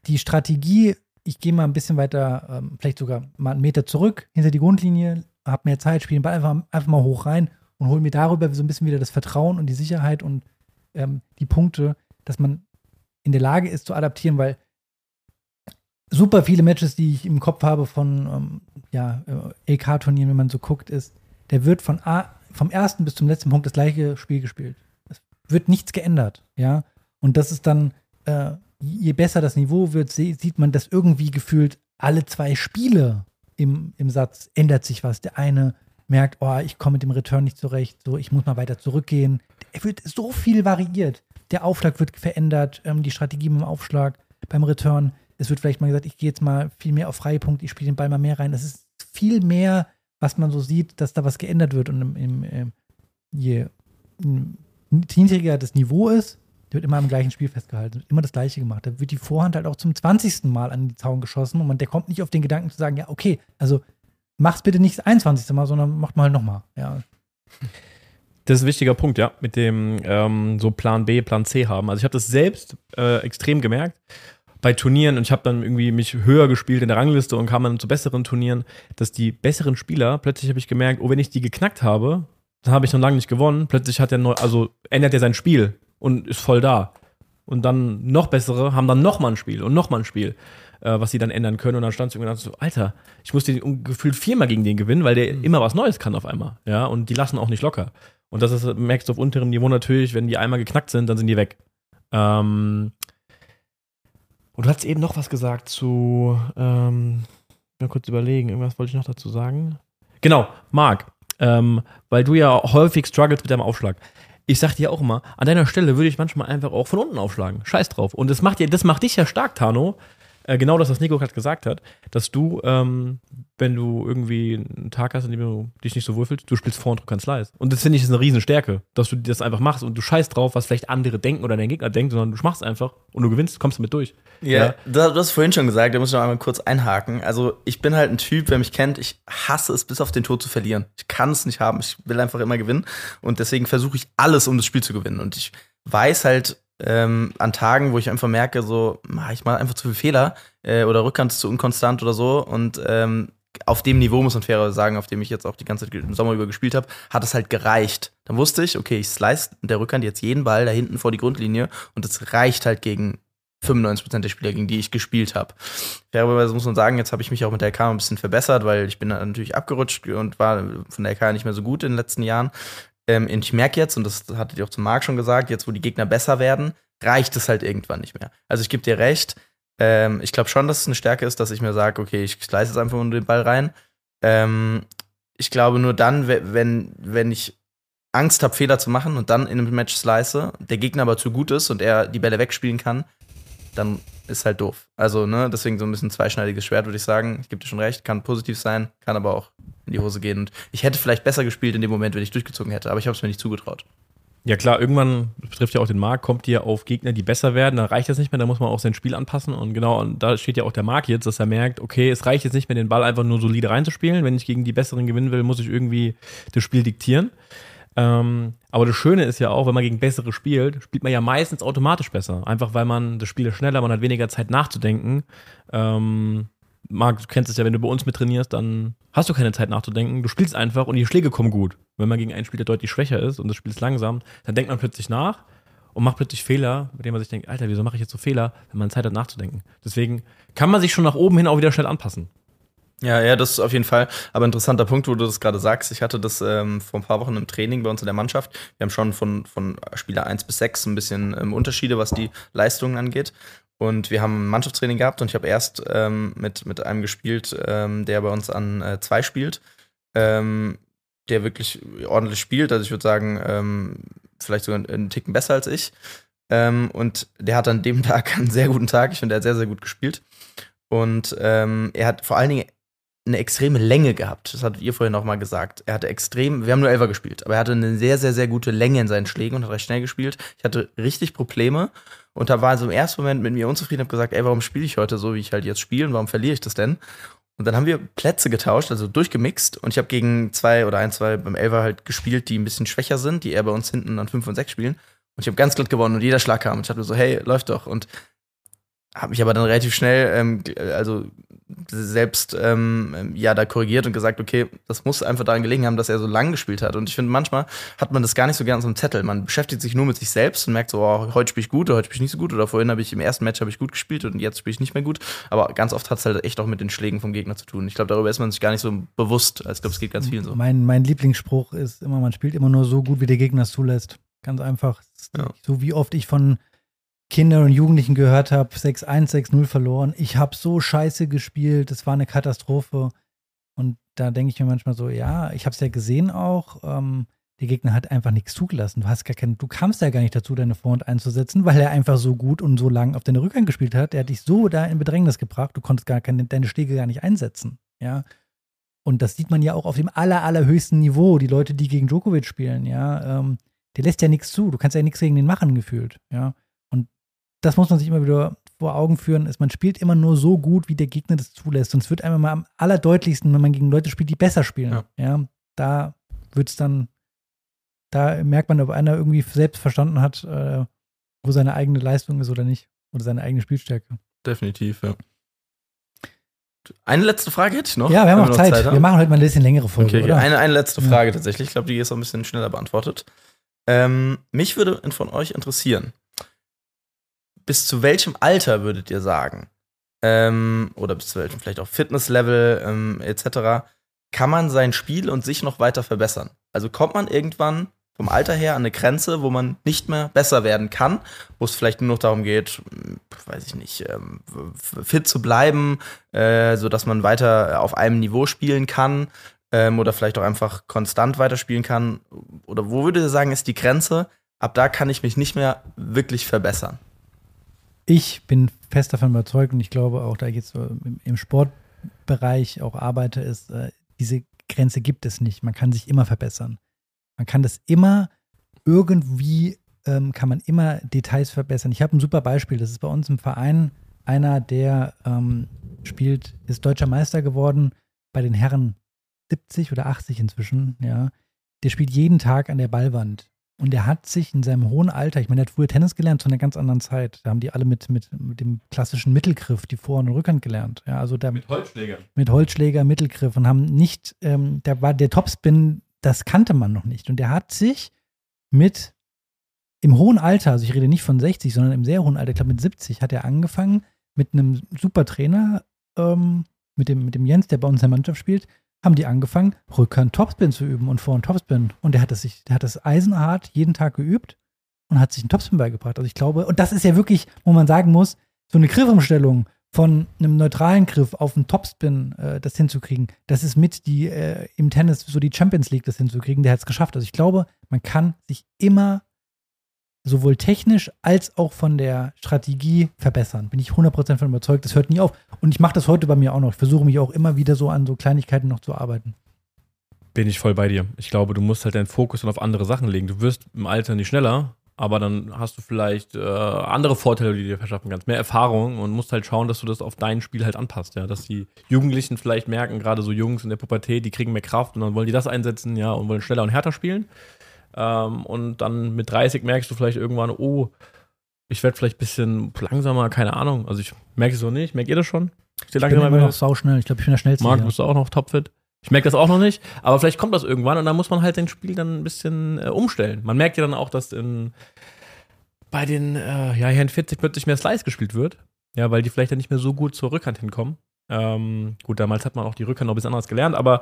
die Strategie, ich gehe mal ein bisschen weiter, ähm, vielleicht sogar mal einen Meter zurück, hinter die Grundlinie, habe mehr Zeit, spiele den Ball einfach, einfach mal hoch rein und hole mir darüber so ein bisschen wieder das Vertrauen und die Sicherheit und ähm, die Punkte, dass man in der Lage ist zu adaptieren, weil super viele Matches, die ich im Kopf habe von ähm, ja, EK-Turnieren, wenn man so guckt, ist, der wird von A, vom ersten bis zum letzten Punkt das gleiche Spiel gespielt. Es wird nichts geändert, ja. Und das ist dann, äh, je besser das Niveau wird, sieht man, dass irgendwie gefühlt alle zwei Spiele im, im Satz ändert sich was. Der eine merkt, oh, ich komme mit dem Return nicht zurecht, so, ich muss mal weiter zurückgehen. Er wird so viel variiert. Der Aufschlag wird verändert, ähm, die Strategie beim Aufschlag, beim Return. Es wird vielleicht mal gesagt, ich gehe jetzt mal viel mehr auf freie Punkte, ich spiele den Ball mal mehr rein. Das ist viel mehr, was man so sieht, dass da was geändert wird. Und im, im, im ähm, je niedriger das Niveau ist, wird immer am gleichen Spiel festgehalten, immer das gleiche gemacht. Da wird die Vorhand halt auch zum 20. Mal an den Zaun geschossen und man, der kommt nicht auf den Gedanken zu sagen, ja, okay, also mach's bitte nicht das 21. Mal, sondern macht mal halt nochmal. Ja. Das ist ein wichtiger Punkt, ja, mit dem ähm, so Plan B, Plan C haben. Also ich habe das selbst äh, extrem gemerkt bei Turnieren und ich habe dann irgendwie mich höher gespielt in der Rangliste und kam dann zu besseren Turnieren, dass die besseren Spieler, plötzlich habe ich gemerkt, oh, wenn ich die geknackt habe, dann habe ich noch lange nicht gewonnen. Plötzlich hat er neu, also ändert er sein Spiel und ist voll da. Und dann noch bessere haben dann noch mal ein Spiel und noch mal ein Spiel, äh, was sie dann ändern können. Und dann stand es irgendwie so, Alter, ich muss den gefühlt viermal gegen den gewinnen, weil der mhm. immer was Neues kann auf einmal. Ja, und die lassen auch nicht locker. Und das ist, merkst du auf unterem Niveau natürlich, wenn die einmal geknackt sind, dann sind die weg. Ähm, und du hast eben noch was gesagt zu, ähm, mal kurz überlegen, irgendwas wollte ich noch dazu sagen. Genau, Marc, ähm, weil du ja häufig struggles mit deinem Aufschlag. Ich sag dir auch immer, an deiner Stelle würde ich manchmal einfach auch von unten aufschlagen. Scheiß drauf. Und das macht, dir, das macht dich ja stark, Tano, äh, genau das, was Nico gerade gesagt hat, dass du, ähm, wenn du irgendwie einen Tag hast, in dem du dich nicht so wohlfühlst, du spielst vor und du kannst Slice. Und das finde ich ist eine Riesenstärke, dass du das einfach machst und du scheißt drauf, was vielleicht andere denken oder dein Gegner denkt, sondern du machst einfach und du gewinnst, kommst damit durch. Ja, ja. du hast vorhin schon gesagt, da muss ich noch einmal kurz einhaken. Also ich bin halt ein Typ, wer mich kennt, ich hasse es bis auf den Tod zu verlieren. Ich kann es nicht haben, ich will einfach immer gewinnen und deswegen versuche ich alles, um das Spiel zu gewinnen. Und ich weiß halt, ähm, an Tagen, wo ich einfach merke, so, ich mache einfach zu viel Fehler äh, oder Rückkant ist zu unkonstant oder so und ähm, auf dem Niveau, muss man fairer sagen, auf dem ich jetzt auch die ganze Zeit im Sommer über gespielt habe, hat es halt gereicht. Dann wusste ich, okay, ich slice der Rückhand jetzt jeden Ball da hinten vor die Grundlinie und es reicht halt gegen 95% der Spieler, gegen die ich gespielt habe. Fairerweise muss man sagen, jetzt habe ich mich auch mit der LK ein bisschen verbessert, weil ich bin natürlich abgerutscht und war von der LK nicht mehr so gut in den letzten Jahren. Ähm, ich merke jetzt, und das hattet ihr auch zum Marc schon gesagt, jetzt wo die Gegner besser werden, reicht es halt irgendwann nicht mehr. Also ich gebe dir recht, ähm, ich glaube schon, dass es eine Stärke ist, dass ich mir sage, okay, ich leiste jetzt einfach nur den Ball rein. Ähm, ich glaube nur dann, wenn, wenn ich Angst habe, Fehler zu machen und dann in einem Match slice, der Gegner aber zu gut ist und er die Bälle wegspielen kann, dann ist halt doof. Also, ne, deswegen so ein bisschen zweischneidiges Schwert, würde ich sagen. Ich gebe dir schon recht, kann positiv sein, kann aber auch in die Hose gehen. Und ich hätte vielleicht besser gespielt in dem Moment, wenn ich durchgezogen hätte, aber ich habe es mir nicht zugetraut. Ja klar, irgendwann, das betrifft ja auch den Markt, kommt ihr auf Gegner, die besser werden, dann reicht das nicht mehr, da muss man auch sein Spiel anpassen und genau, und da steht ja auch der Markt jetzt, dass er merkt, okay, es reicht jetzt nicht mehr, den Ball einfach nur solide reinzuspielen, wenn ich gegen die Besseren gewinnen will, muss ich irgendwie das Spiel diktieren. Ähm, aber das Schöne ist ja auch, wenn man gegen bessere spielt, spielt man ja meistens automatisch besser. Einfach weil man das Spiel ist schneller, man hat weniger Zeit nachzudenken. Ähm, Marc, du kennst es ja, wenn du bei uns mit trainierst, dann hast du keine Zeit nachzudenken. Du spielst einfach und die Schläge kommen gut. Wenn man gegen einen Spieler deutlich schwächer ist und das Spiel ist langsam, dann denkt man plötzlich nach und macht plötzlich Fehler, bei denen man sich denkt, Alter, wieso mache ich jetzt so Fehler, wenn man Zeit hat nachzudenken. Deswegen kann man sich schon nach oben hin auch wieder schnell anpassen. Ja, ja, das ist auf jeden Fall. Aber interessanter Punkt, wo du das gerade sagst. Ich hatte das ähm, vor ein paar Wochen im Training bei uns in der Mannschaft. Wir haben schon von, von Spieler 1 bis 6 ein bisschen ähm, Unterschiede, was die Leistungen angeht. Und wir haben ein Mannschaftstraining gehabt und ich habe erst ähm, mit, mit einem gespielt, ähm, der bei uns an äh, zwei spielt, ähm, der wirklich ordentlich spielt. Also ich würde sagen, ähm, vielleicht sogar einen Ticken besser als ich. Ähm, und der hat an dem Tag einen sehr guten Tag. Ich finde, er hat sehr, sehr gut gespielt. Und ähm, er hat vor allen Dingen eine extreme Länge gehabt. Das hattet ihr vorhin noch mal gesagt. Er hatte extrem, wir haben nur Elfer gespielt, aber er hatte eine sehr, sehr, sehr gute Länge in seinen Schlägen und hat recht schnell gespielt. Ich hatte richtig Probleme und da war so im ersten Moment mit mir unzufrieden habe gesagt, ey, warum spiele ich heute so, wie ich halt jetzt spiele und warum verliere ich das denn? Und dann haben wir Plätze getauscht, also durchgemixt und ich habe gegen zwei oder ein, zwei beim Elfer halt gespielt, die ein bisschen schwächer sind, die eher bei uns hinten an fünf und sechs spielen. Und ich habe ganz glatt gewonnen und jeder Schlag kam. Und ich habe so, hey, läuft doch. Und habe mich aber dann relativ schnell, ähm, also selbst ähm, ja da korrigiert und gesagt, okay, das muss einfach daran gelegen haben, dass er so lang gespielt hat. Und ich finde, manchmal hat man das gar nicht so gern so einem Zettel. Man beschäftigt sich nur mit sich selbst und merkt so, oh, heute spiele ich gut oder heute spiele ich nicht so gut oder vorhin habe ich im ersten Match habe ich gut gespielt und jetzt spiele ich nicht mehr gut. Aber ganz oft hat es halt echt auch mit den Schlägen vom Gegner zu tun. Ich glaube, darüber ist man sich gar nicht so bewusst. Also ich glaube, es geht ganz vielen so. Mein, mein Lieblingsspruch ist immer, man spielt immer nur so gut, wie der Gegner es zulässt. Ganz einfach. Ja. So wie oft ich von Kindern und Jugendlichen gehört habe, 6-1, 6-0 verloren. Ich habe so scheiße gespielt, das war eine Katastrophe. Und da denke ich mir manchmal so, ja, ich habe es ja gesehen auch. Ähm, der Gegner hat einfach nichts zugelassen. Du hast gar keinen, du kamst ja gar nicht dazu, deine Vorhand einzusetzen, weil er einfach so gut und so lang auf deine Rückhand gespielt hat. Er hat dich so da in Bedrängnis gebracht, du konntest gar keine, deine Schläge gar nicht einsetzen. Ja. Und das sieht man ja auch auf dem aller, allerhöchsten Niveau. Die Leute, die gegen Djokovic spielen, ja, ähm, der lässt ja nichts zu. Du kannst ja nichts gegen den machen, gefühlt. Ja. Das muss man sich immer wieder vor Augen führen, ist, man spielt immer nur so gut, wie der Gegner das zulässt. Und es wird einmal mal am allerdeutlichsten, wenn man gegen Leute spielt, die besser spielen. Ja. Ja, da wird es dann, da merkt man, ob einer irgendwie selbst verstanden hat, äh, wo seine eigene Leistung ist oder nicht. Oder seine eigene Spielstärke. Definitiv, ja. Eine letzte Frage hätte ich noch. ja, wir haben auch Zeit. haben. wir machen heute mal ein bisschen längere Folge, Okay? Eine, eine letzte Ja. Frage tatsächlich. Ich glaube, die ist auch ein bisschen schneller beantwortet. Ähm, mich würde von euch interessieren, bis zu welchem Alter würdet ihr sagen, ähm, oder bis zu welchem vielleicht auch Fitnesslevel ähm, etc., kann man sein Spiel und sich noch weiter verbessern? Also kommt man irgendwann vom Alter her an eine Grenze, wo man nicht mehr besser werden kann, wo es vielleicht nur noch darum geht, hm, weiß ich nicht, ähm, fit zu bleiben, äh, sodass man weiter auf einem Niveau spielen kann ähm, oder vielleicht auch einfach konstant weiterspielen kann? Oder wo würdet ihr sagen, ist die Grenze? Ab da kann ich mich nicht mehr wirklich verbessern. Ich bin fest davon überzeugt und ich glaube auch, da jetzt so im, im Sportbereich auch arbeite, ist, äh, diese Grenze gibt es nicht. Man kann sich immer verbessern. Man kann das immer irgendwie, ähm, kann man immer Details verbessern. Ich habe ein super Beispiel. Das ist bei uns im Verein einer, der ähm, spielt, ist deutscher Meister geworden bei den Herren 70 oder 80 inzwischen, ja. Der spielt jeden Tag an der Ballwand. Und der hat sich in seinem hohen Alter, ich meine, der hat früher Tennis gelernt zu einer ganz anderen Zeit. Da haben die alle mit, mit, mit dem klassischen Mittelgriff die Vor- und Rückhand gelernt. Ja, also da mit, Holzschlägern. Holzschläger, Mittelgriff und haben nicht, ähm, da war der Topspin, das kannte man noch nicht. Und der hat sich mit im hohen Alter, also ich rede nicht von 60, sondern im sehr hohen Alter, ich glaube mit 70, hat er angefangen mit einem super Trainer, ähm, mit, dem, mit dem Jens, der bei uns in der Mannschaft spielt, haben die angefangen, Rückhand Topspin zu üben und Vorhand Topspin. Und der hat das sich, der hat das eisenhart jeden Tag geübt und hat sich einen Topspin beigebracht. Also ich glaube, und das ist ja wirklich, wo man sagen muss, so eine Griffumstellung von einem neutralen Griff auf einen Topspin äh, das hinzukriegen, das ist mit die äh, im Tennis so die Champions League das hinzukriegen, der hat es geschafft. Also ich glaube, man kann sich immer sowohl technisch als auch von der Strategie verbessern. Bin ich 100% von überzeugt, das hört nie auf. Und ich mache das heute bei mir auch noch. Ich versuche mich auch immer wieder so an so Kleinigkeiten noch zu arbeiten. Bin ich voll bei dir. Ich glaube, du musst halt deinen Fokus dann auf andere Sachen legen. Du wirst im Alter nicht schneller, aber dann hast du vielleicht äh, andere Vorteile, die dir verschaffen kannst, mehr Erfahrung und musst halt schauen, dass du das auf dein Spiel halt anpasst, ja, dass die Jugendlichen vielleicht merken, gerade so Jungs in der Pubertät, die kriegen mehr Kraft und dann wollen die das einsetzen, ja, und wollen schneller und härter spielen. Ähm, und dann mit 30 merkst du vielleicht irgendwann, oh, ich werde vielleicht ein bisschen langsamer, keine Ahnung. Also ich merke es so nicht. Merkt ihr das schon? Ich Ich bin immer noch sauschnell. Ich glaube, ich bin der schnellste. Marc, hier. bist du auch noch topfit? Ich merke das auch noch nicht, aber vielleicht kommt das irgendwann und dann muss man halt den Spiel dann ein bisschen äh, umstellen. Man merkt ja dann auch, dass in, bei den äh, ja, Herren 40 plötzlich mehr Slice gespielt wird. Ja, weil die vielleicht dann nicht mehr so gut zur Rückhand hinkommen. Ähm, gut, damals hat man auch die Rückhand noch ein bisschen anders gelernt, aber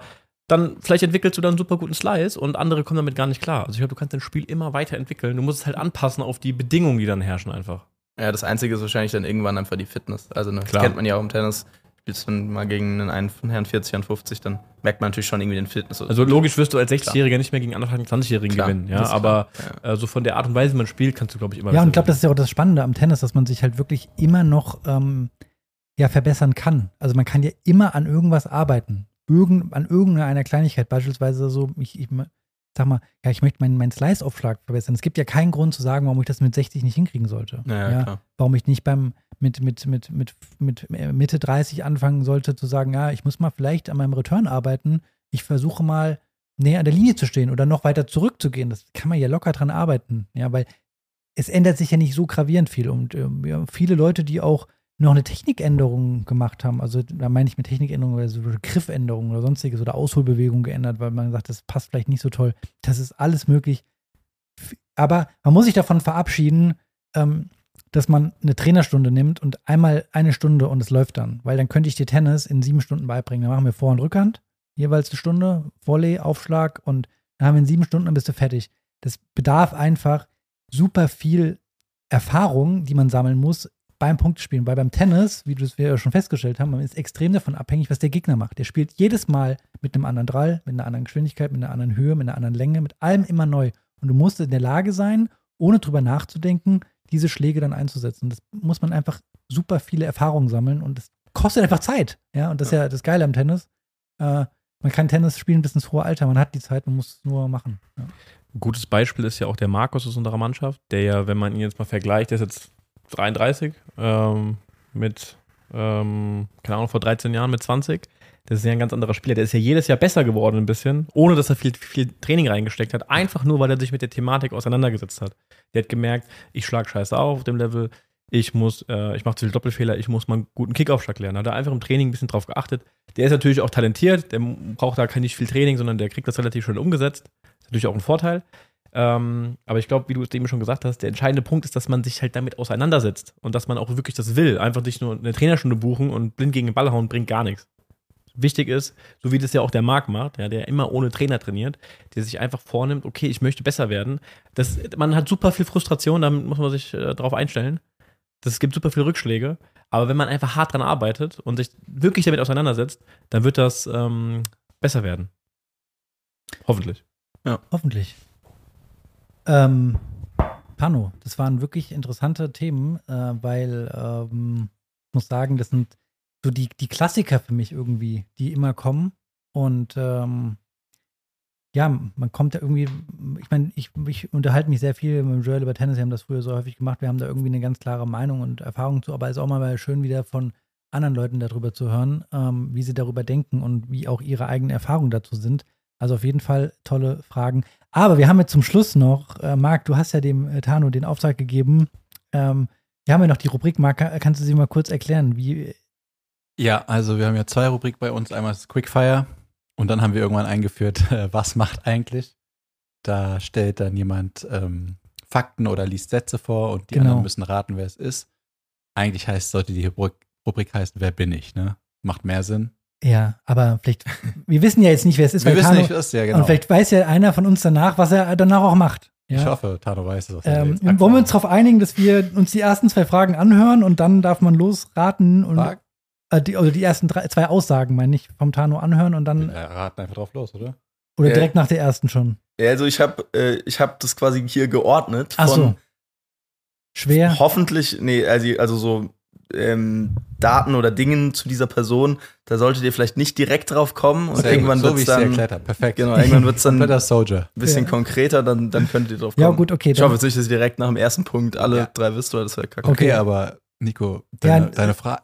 dann vielleicht entwickelst du dann einen super guten Slice und andere kommen damit gar nicht klar. Also ich glaube, du kannst dein Spiel immer weiterentwickeln. Du musst es halt anpassen auf die Bedingungen, die dann herrschen einfach. Ja, das Einzige ist wahrscheinlich dann irgendwann einfach die Fitness. Also, ne, das kennt man ja auch im Tennis. Spielst du mal gegen einen, Herrn 40, Herrn 50, dann merkt man natürlich schon irgendwie den Fitness. Also logisch wirst du als 60-Jähriger nicht mehr gegen andere 20-Jährigen Klar, gewinnen, ja, aber klar, äh, so von der Art und Weise, wie man spielt, kannst du, glaube ich, immer Ja, und ich glaube, das ist ja auch das Spannende am Tennis, dass man sich halt wirklich immer noch ähm, ja, verbessern kann. Also man kann ja immer an irgendwas arbeiten. Irgend, an irgendeiner Kleinigkeit, beispielsweise so, ich, ich sag mal, ja, ich möchte meinen, meinen Slice-Aufschlag verbessern. Es gibt ja keinen Grund zu sagen, warum ich das mit 60 nicht hinkriegen sollte. Ja, ja. Warum ich nicht beim mit, mit, mit, mit, mit Mitte 30 anfangen sollte zu sagen, ja, ich muss mal vielleicht an meinem Return arbeiten. Ich versuche mal näher an der Linie zu stehen oder noch weiter zurückzugehen. Das kann man ja locker dran arbeiten. Ja, weil es ändert sich ja nicht so gravierend viel. Und äh, viele Leute, die auch noch eine Technikänderung gemacht haben, also da meine ich mit Technikänderung, also Griffänderung oder sonstiges oder Ausholbewegung geändert, weil man sagt, das passt vielleicht nicht so toll. Das ist alles möglich. Aber man muss sich davon verabschieden, ähm, dass man eine Trainerstunde nimmt und einmal eine Stunde und es läuft dann. Weil dann könnte ich dir Tennis in sieben Stunden beibringen. Dann machen wir Vor- und Rückhand, jeweils eine Stunde, Volley, Aufschlag und dann haben wir in sieben Stunden und bist du fertig. Das bedarf einfach super viel Erfahrung, die man sammeln muss beim Punktespielen. Weil beim Tennis, wie wir ja schon festgestellt haben, man ist extrem davon abhängig, was der Gegner macht. Der spielt jedes Mal mit einem anderen Drall, mit einer anderen Geschwindigkeit, mit einer anderen Höhe, mit einer anderen Länge, mit allem immer neu. Und du musst in der Lage sein, ohne drüber nachzudenken, diese Schläge dann einzusetzen. Das muss man einfach super viele Erfahrungen sammeln und das kostet einfach Zeit. Ja, und das ist ja das Geile am Tennis. Äh, man kann Tennis spielen bis ins hohe Alter, man hat die Zeit, man muss es nur machen. Ja. Ein gutes Beispiel ist ja auch der Markus aus unserer Mannschaft, der ja, wenn man ihn jetzt mal vergleicht, der ist jetzt 33 ähm, mit, ähm, keine Ahnung, vor 13 Jahren mit 20. Das ist ja ein ganz anderer Spieler. Der ist ja jedes Jahr besser geworden ein bisschen, ohne dass er viel, viel Training reingesteckt hat. Einfach nur, weil er sich mit der Thematik auseinandergesetzt hat. Der hat gemerkt, ich schlag scheiße auf auf dem Level, ich muss, äh, ich mache zu viele Doppelfehler, ich muss mal einen guten Kickaufschlag lernen. Hat er einfach im Training ein bisschen drauf geachtet. Der ist natürlich auch talentiert, der braucht da nicht viel Training, sondern der kriegt das relativ schön umgesetzt. Ist natürlich auch ein Vorteil. Ähm, aber ich glaube, wie du es eben schon gesagt hast, der entscheidende Punkt ist, dass man sich halt damit auseinandersetzt und dass man auch wirklich das will. Einfach nicht nur eine Trainerstunde buchen und blind gegen den Ball hauen bringt gar nichts. Wichtig ist, so wie das ja auch der Marc macht, ja, der immer ohne Trainer trainiert, der sich einfach vornimmt, okay, ich möchte besser werden. Das, man hat super viel Frustration, damit muss man sich äh, darauf einstellen. Es gibt super viele Rückschläge, aber wenn man einfach hart dran arbeitet und sich wirklich damit auseinandersetzt, dann wird das ähm, besser werden. Hoffentlich. Ja. Hoffentlich. Ähm, Pano, das waren wirklich interessante Themen, äh, weil ähm, ich muss sagen, das sind so die, die Klassiker für mich irgendwie, die immer kommen. Und ähm, ja, man kommt da irgendwie, ich meine, ich, ich unterhalte mich sehr viel mit Joel über Tennis, wir haben das früher so häufig gemacht, wir haben da irgendwie eine ganz klare Meinung und Erfahrung zu, aber es ist auch mal schön wieder von anderen Leuten darüber zu hören, ähm, wie sie darüber denken und wie auch ihre eigenen Erfahrungen dazu sind. Also auf jeden Fall tolle Fragen. Aber wir haben jetzt zum Schluss noch, äh, Marc, du hast ja dem äh, Tano den Auftrag gegeben. Ähm, wir haben ja noch die Rubrik, Marc, kannst du sie mal kurz erklären? Wie, ja, also wir haben ja zwei Rubrik bei uns. Einmal das Quickfire und dann haben wir irgendwann eingeführt, äh, was macht eigentlich? Da stellt dann jemand ähm, Fakten oder liest Sätze vor und die genau. anderen müssen raten, wer es ist. Eigentlich heißt, sollte die Rubrik, Rubrik heißen, wer bin ich, ne? Macht mehr Sinn. Ja, aber vielleicht, wir wissen ja jetzt nicht, wer es ist. Wir wissen Tano, nicht, was ist, ja, genau. Und vielleicht weiß ja einer von uns danach, was er danach auch macht. Ja? Ich hoffe, Tano weiß es. Ähm, wollen wir uns darauf einigen, dass wir uns die ersten zwei Fragen anhören und dann darf man losraten und Frag? Äh, die, oder die ersten drei, zwei Aussagen, meine ich, vom Tano anhören und dann. Ja, raten einfach drauf los, oder? Oder ja. direkt nach der ersten schon. Ja, also ich habe äh, ich hab das quasi hier geordnet. Ach so. Schwer. Hoffentlich, nee, also, also so ähm, Daten oder Dingen zu dieser Person, da solltet ihr vielleicht nicht direkt drauf kommen und Sehr irgendwann wird es dann erklärt habe. perfekt. Genau, irgendwann wird es dann ein bisschen ja. konkreter, dann, dann könnt ihr drauf kommen. Ja, gut, okay. Ich hoffe jetzt nicht, dass ihr direkt nach dem ersten Punkt alle ja. drei wisst, oder das wäre kacke. Okay, aber Nico, deine, ja, deine Frage,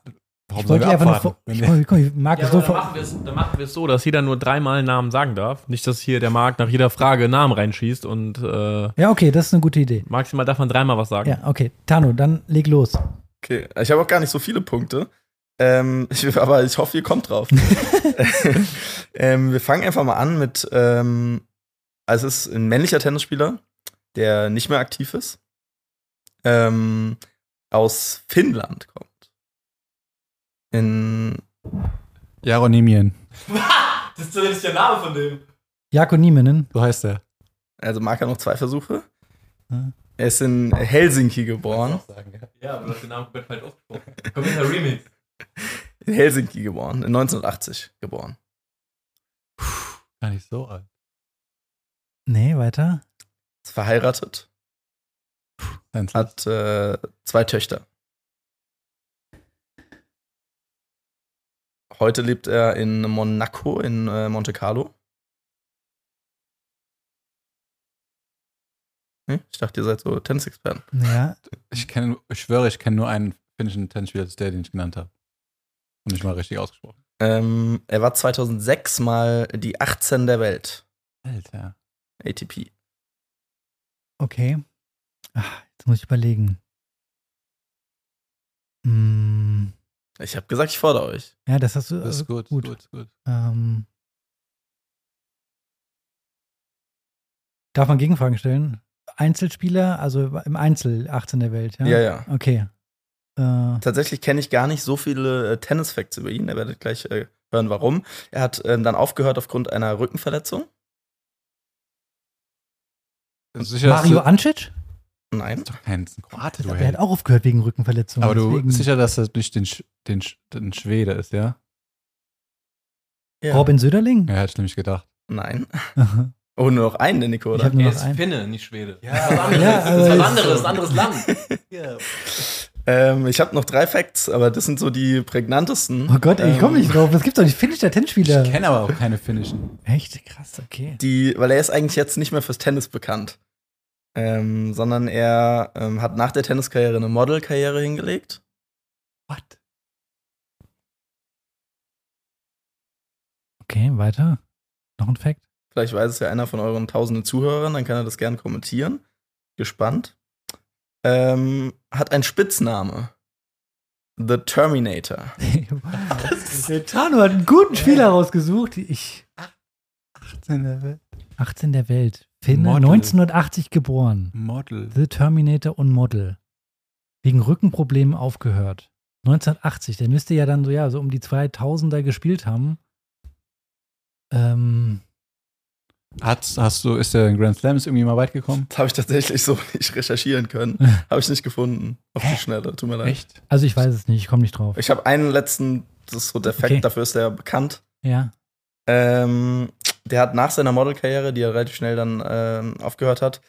Warum ich wollte einfach nur. Ich, ich, ich mag ja, so dann, machen wir es so, dass jeder nur dreimal einen Namen sagen darf. Nicht, dass hier der Marc nach jeder Frage einen Namen reinschießt und. Äh, ja, okay, das ist eine gute Idee. Maximal darf man dreimal was sagen. Ja, okay. Tano, dann leg los. Okay, ich habe auch gar nicht so viele Punkte. Ähm, ich, aber ich hoffe, ihr kommt drauf. ähm, wir fangen einfach mal an mit. Ähm, also, es ist ein männlicher Tennisspieler, der nicht mehr aktiv ist. Ähm, aus Finnland kommt in Jaronimien. das ist zumindest der Name von dem. Jako Nieminen. So heißt er. Also mag er noch zwei Versuche. Hm. Er ist in Helsinki geboren. Ja, aber du hast den Namen komplett falsch ausgesprochen. Der Remix. In Helsinki geboren, in 1980 geboren. Puh, gar nicht so alt. Nee, weiter. Ist verheiratet. Puh, hat äh, zwei Töchter. Heute lebt er in Monaco, in äh, Monte Carlo. Hm? Ich dachte, ihr seid so Tennisexperten. Ja, Ich, kenn, ich schwöre, ich kenne nur einen finnischen Tennisspieler, das ist der, den ich genannt habe. Und nicht mal richtig ausgesprochen. Ähm, er war 2006 mal die 18 der Welt. Alter. ATP. okay. Ach, jetzt muss ich überlegen. Hm, Ich habe gesagt, ich fordere euch. ja, das hast du. Das also ist gut, gut. gut, gut. Ähm, darf man Gegenfragen stellen? Einzelspieler, also im Einzel 18 der Welt, ja? Ja, ja. Okay. Äh, Tatsächlich kenne ich gar nicht so viele äh, Tennis-Facts über ihn. Ihr werdet gleich äh, hören, warum. Er hat ähm, dann aufgehört aufgrund einer Rückenverletzung. Sicher, Mario Ancic? Nein. das ist ein Kroate, du Aber er hat auch aufgehört wegen Rückenverletzung. Aber du deswegen- bist sicher, dass das nicht den, Sch- den, Sch- den Schwede ist, ja? Ja. Robin Söderling? Ja, hätte ich nämlich gedacht. Nein. Oh, nur noch einen, der Nico, Ich oder? habe nur Er noch ist einen. Finne, nicht Schwede. Ja. anderes. Ja, das ist was anderes, so. ein anderes Land. Ähm, ich habe noch drei Facts, aber das sind so die prägnantesten. Oh Gott, ey, ich komme Ähm, nicht drauf. Das gibt's doch nicht. Finnischer Tennisspieler. Ich kenne aber auch keine finnischen. Echt? Krass, okay. Die, weil er ist eigentlich jetzt nicht mehr fürs Tennis bekannt. Ähm, sondern er ähm, hat nach der Tenniskarriere eine Modelkarriere hingelegt. What? Okay, weiter. Noch ein Fact? Vielleicht weiß es ja einer von euren tausenden Zuhörern, dann kann er das gerne kommentieren. Gespannt. Ähm, hat einen Spitzname. The Terminator. Der Tano hat einen guten Spieler rausgesucht. Ich, 18 der Welt. 18 der Welt. Finne, Model. 1980 geboren. Model. The Terminator und Model. Wegen Rückenproblemen aufgehört. 1980, der müsste ja dann so, ja, so um die 2000er gespielt haben. Ähm, Hast, hast du, ist der in Grand Slams irgendwie mal weit gekommen? Das habe ich tatsächlich so nicht recherchieren können. habe ich nicht gefunden. Auf die Schnelle. Tut mir leid. Echt? also ich weiß es nicht, ich komme nicht drauf. Ich habe einen letzten, das ist so der Fact, Okay. dafür ist er bekannt. Ja. Ähm, der hat nach seiner Modelkarriere, die er relativ schnell dann ähm, aufgehört hat,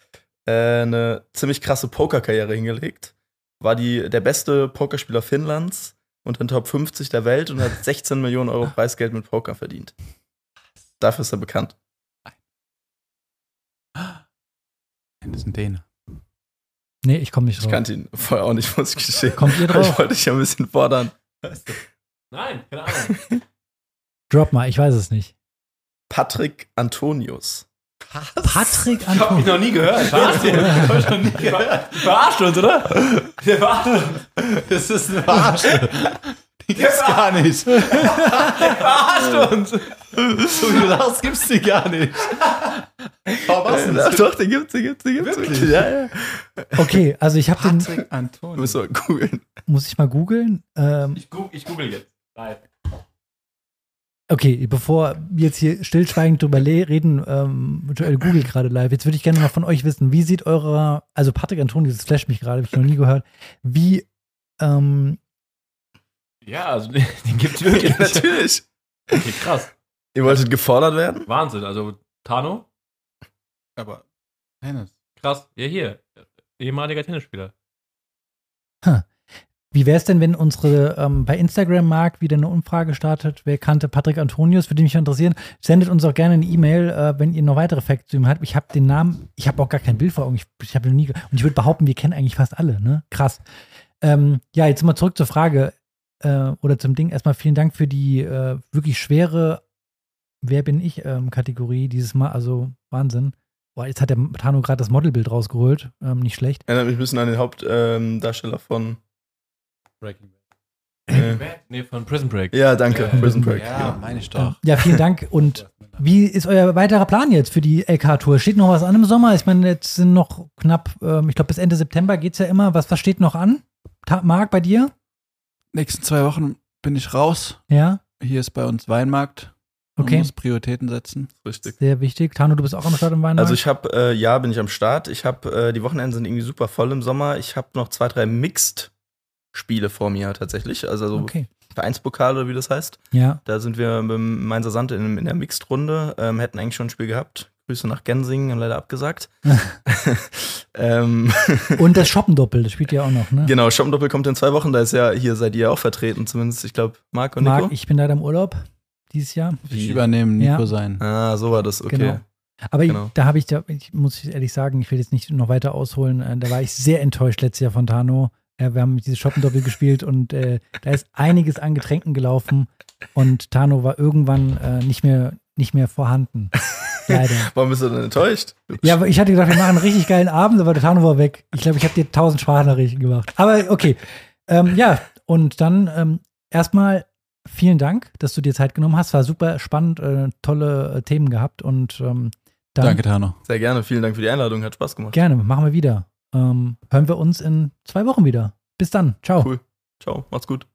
äh, eine ziemlich krasse Pokerkarriere hingelegt. War die, der beste Pokerspieler Finnlands unter den Top 50 der Welt und hat 16 Millionen Euro Preisgeld mit Poker verdient. Dafür ist er bekannt. Nein, das ist ein Däne. Nee, ich komme nicht Ich drauf. kannte ihn vorher auch nicht, muss ich gestehen. Kommt ihr Ich drauf? wollte dich ja ein bisschen fordern. Nein, keine Ahnung. Drop mal, ich weiß es nicht. Patrick Antonius. Patrick Ich hab ihn noch nie gehört. Verarscht ihn. Hab ich noch nie gehört. Verarscht uns, oder? Der verarscht uns. Das ist eine Verarsche. Die gibt's gar nicht. Verarscht uns. So wie du sagst, gibt's die gar nicht. Warum machst du das? doch, den gibt's, den gibt's, den gibt's. Wirklich? Ja, ja. Okay, also ich habe den, Patrick Du Antonio. musst mal googeln. muss ich mal googeln. Ähm, Ich, gu ich google jetzt. Live. okay, bevor wir jetzt hier stillschweigend drüber reden, ähm, Joel googelt gerade live. Jetzt würde ich gerne mal von euch wissen, wie sieht eure, also Patrick Antonius, das flasht mich gerade, habe ich noch nie gehört. Wie, ähm, Ja, also den, den gibt's wirklich. Natürlich. Okay, krass. Ihr wolltet gefordert werden? Wahnsinn. Also Tano, Aber Tennis. krass. Ja, hier. Ehemaliger Tennisspieler. Wie wäre es denn, wenn unsere ähm, bei Instagram Mark wieder eine Umfrage startet? Wer kannte Patrick Antonius? Würde mich interessieren. Sendet uns auch gerne eine E-Mail, äh, wenn ihr noch weitere Facts zu ihm habt. Ich habe den Namen, ich habe auch gar kein Bild vor Augen. Ich, ich habe noch nie. Und ich würde behaupten, wir kennen eigentlich fast alle. Ne? Krass. Ähm, ja, jetzt mal zurück zur Frage äh, oder zum Ding. Erstmal vielen Dank für die äh, wirklich schwere Wer bin ich ähm, Kategorie dieses Mal. Also Wahnsinn. Boah, jetzt hat der Tano gerade das Modelbild rausgeholt. Ähm, nicht schlecht. Erinnert mich ein bisschen an den Hauptdarsteller von. Breaking Äh, Bad. Nee, von Prison Break. ja, danke. Ja, Prison Break. Ja, genau. meine ich Ähm, doch. ja, vielen Dank. Und Wie ist euer weiterer Plan jetzt für die LK-Tour? Steht noch was an im Sommer? Ich meine, jetzt sind noch knapp, ähm, ich glaube, bis Ende September geht es ja immer. Was, was steht noch an? Ta Marc, bei dir? Nächsten zwei Wochen bin ich raus. Ja, Hier ist bei uns Weinmarkt. Man okay. muss Prioritäten setzen. Richtig. Sehr wichtig. Tano, du bist auch am Start im Weinmarkt? Also ich habe, äh, ja, bin ich am Start. Ich habe, äh, die Wochenenden sind irgendwie super voll im Sommer. Ich habe noch zwei, drei Mixed-Spiele vor mir tatsächlich. Also so okay. Vereinspokal oder wie das heißt. Ja, Da sind wir mit dem Mainzer Sand in, in der Mixed-Runde. Ähm, hätten eigentlich schon ein Spiel gehabt. Grüße nach Gensingen, haben leider abgesagt. ähm, Und das Shoppendoppel, das spielt ja auch noch, ne? genau, Shoppendoppel kommt in zwei Wochen, da ist ja hier seid ihr auch vertreten, zumindest, ich glaube, Marc und Marc, Nico. ich bin leider im Urlaub dieses Jahr. Ich übernehme Nico Ja. sein. ah, so war das, okay. Genau. Aber Genau. ich, da habe ich, da, ich muss ehrlich sagen, ich will jetzt nicht noch weiter ausholen, äh, da war ich sehr enttäuscht letztes Jahr von Tano. Wir haben dieses Shoppendoppel gespielt und äh, da ist einiges an Getränken gelaufen und Tano war irgendwann äh, nicht mehr nicht mehr vorhanden. Leider. Warum bist du denn enttäuscht? Ja, aber ich hatte gedacht, wir machen einen richtig geilen Abend, aber der Tano war weg. Ich glaube, ich habe dir tausend Sprachnachrichten gemacht. Aber okay. Ähm, ja, und dann ähm, erstmal vielen Dank, dass du dir Zeit genommen hast. War super spannend, äh, tolle äh, Themen gehabt und ähm, dann Danke, Tano. Sehr gerne, vielen Dank für die Einladung, hat Spaß gemacht. gerne, machen wir wieder. Ähm, hören wir uns in zwei Wochen wieder. Bis dann. Ciao. Cool. Ciao, macht's gut.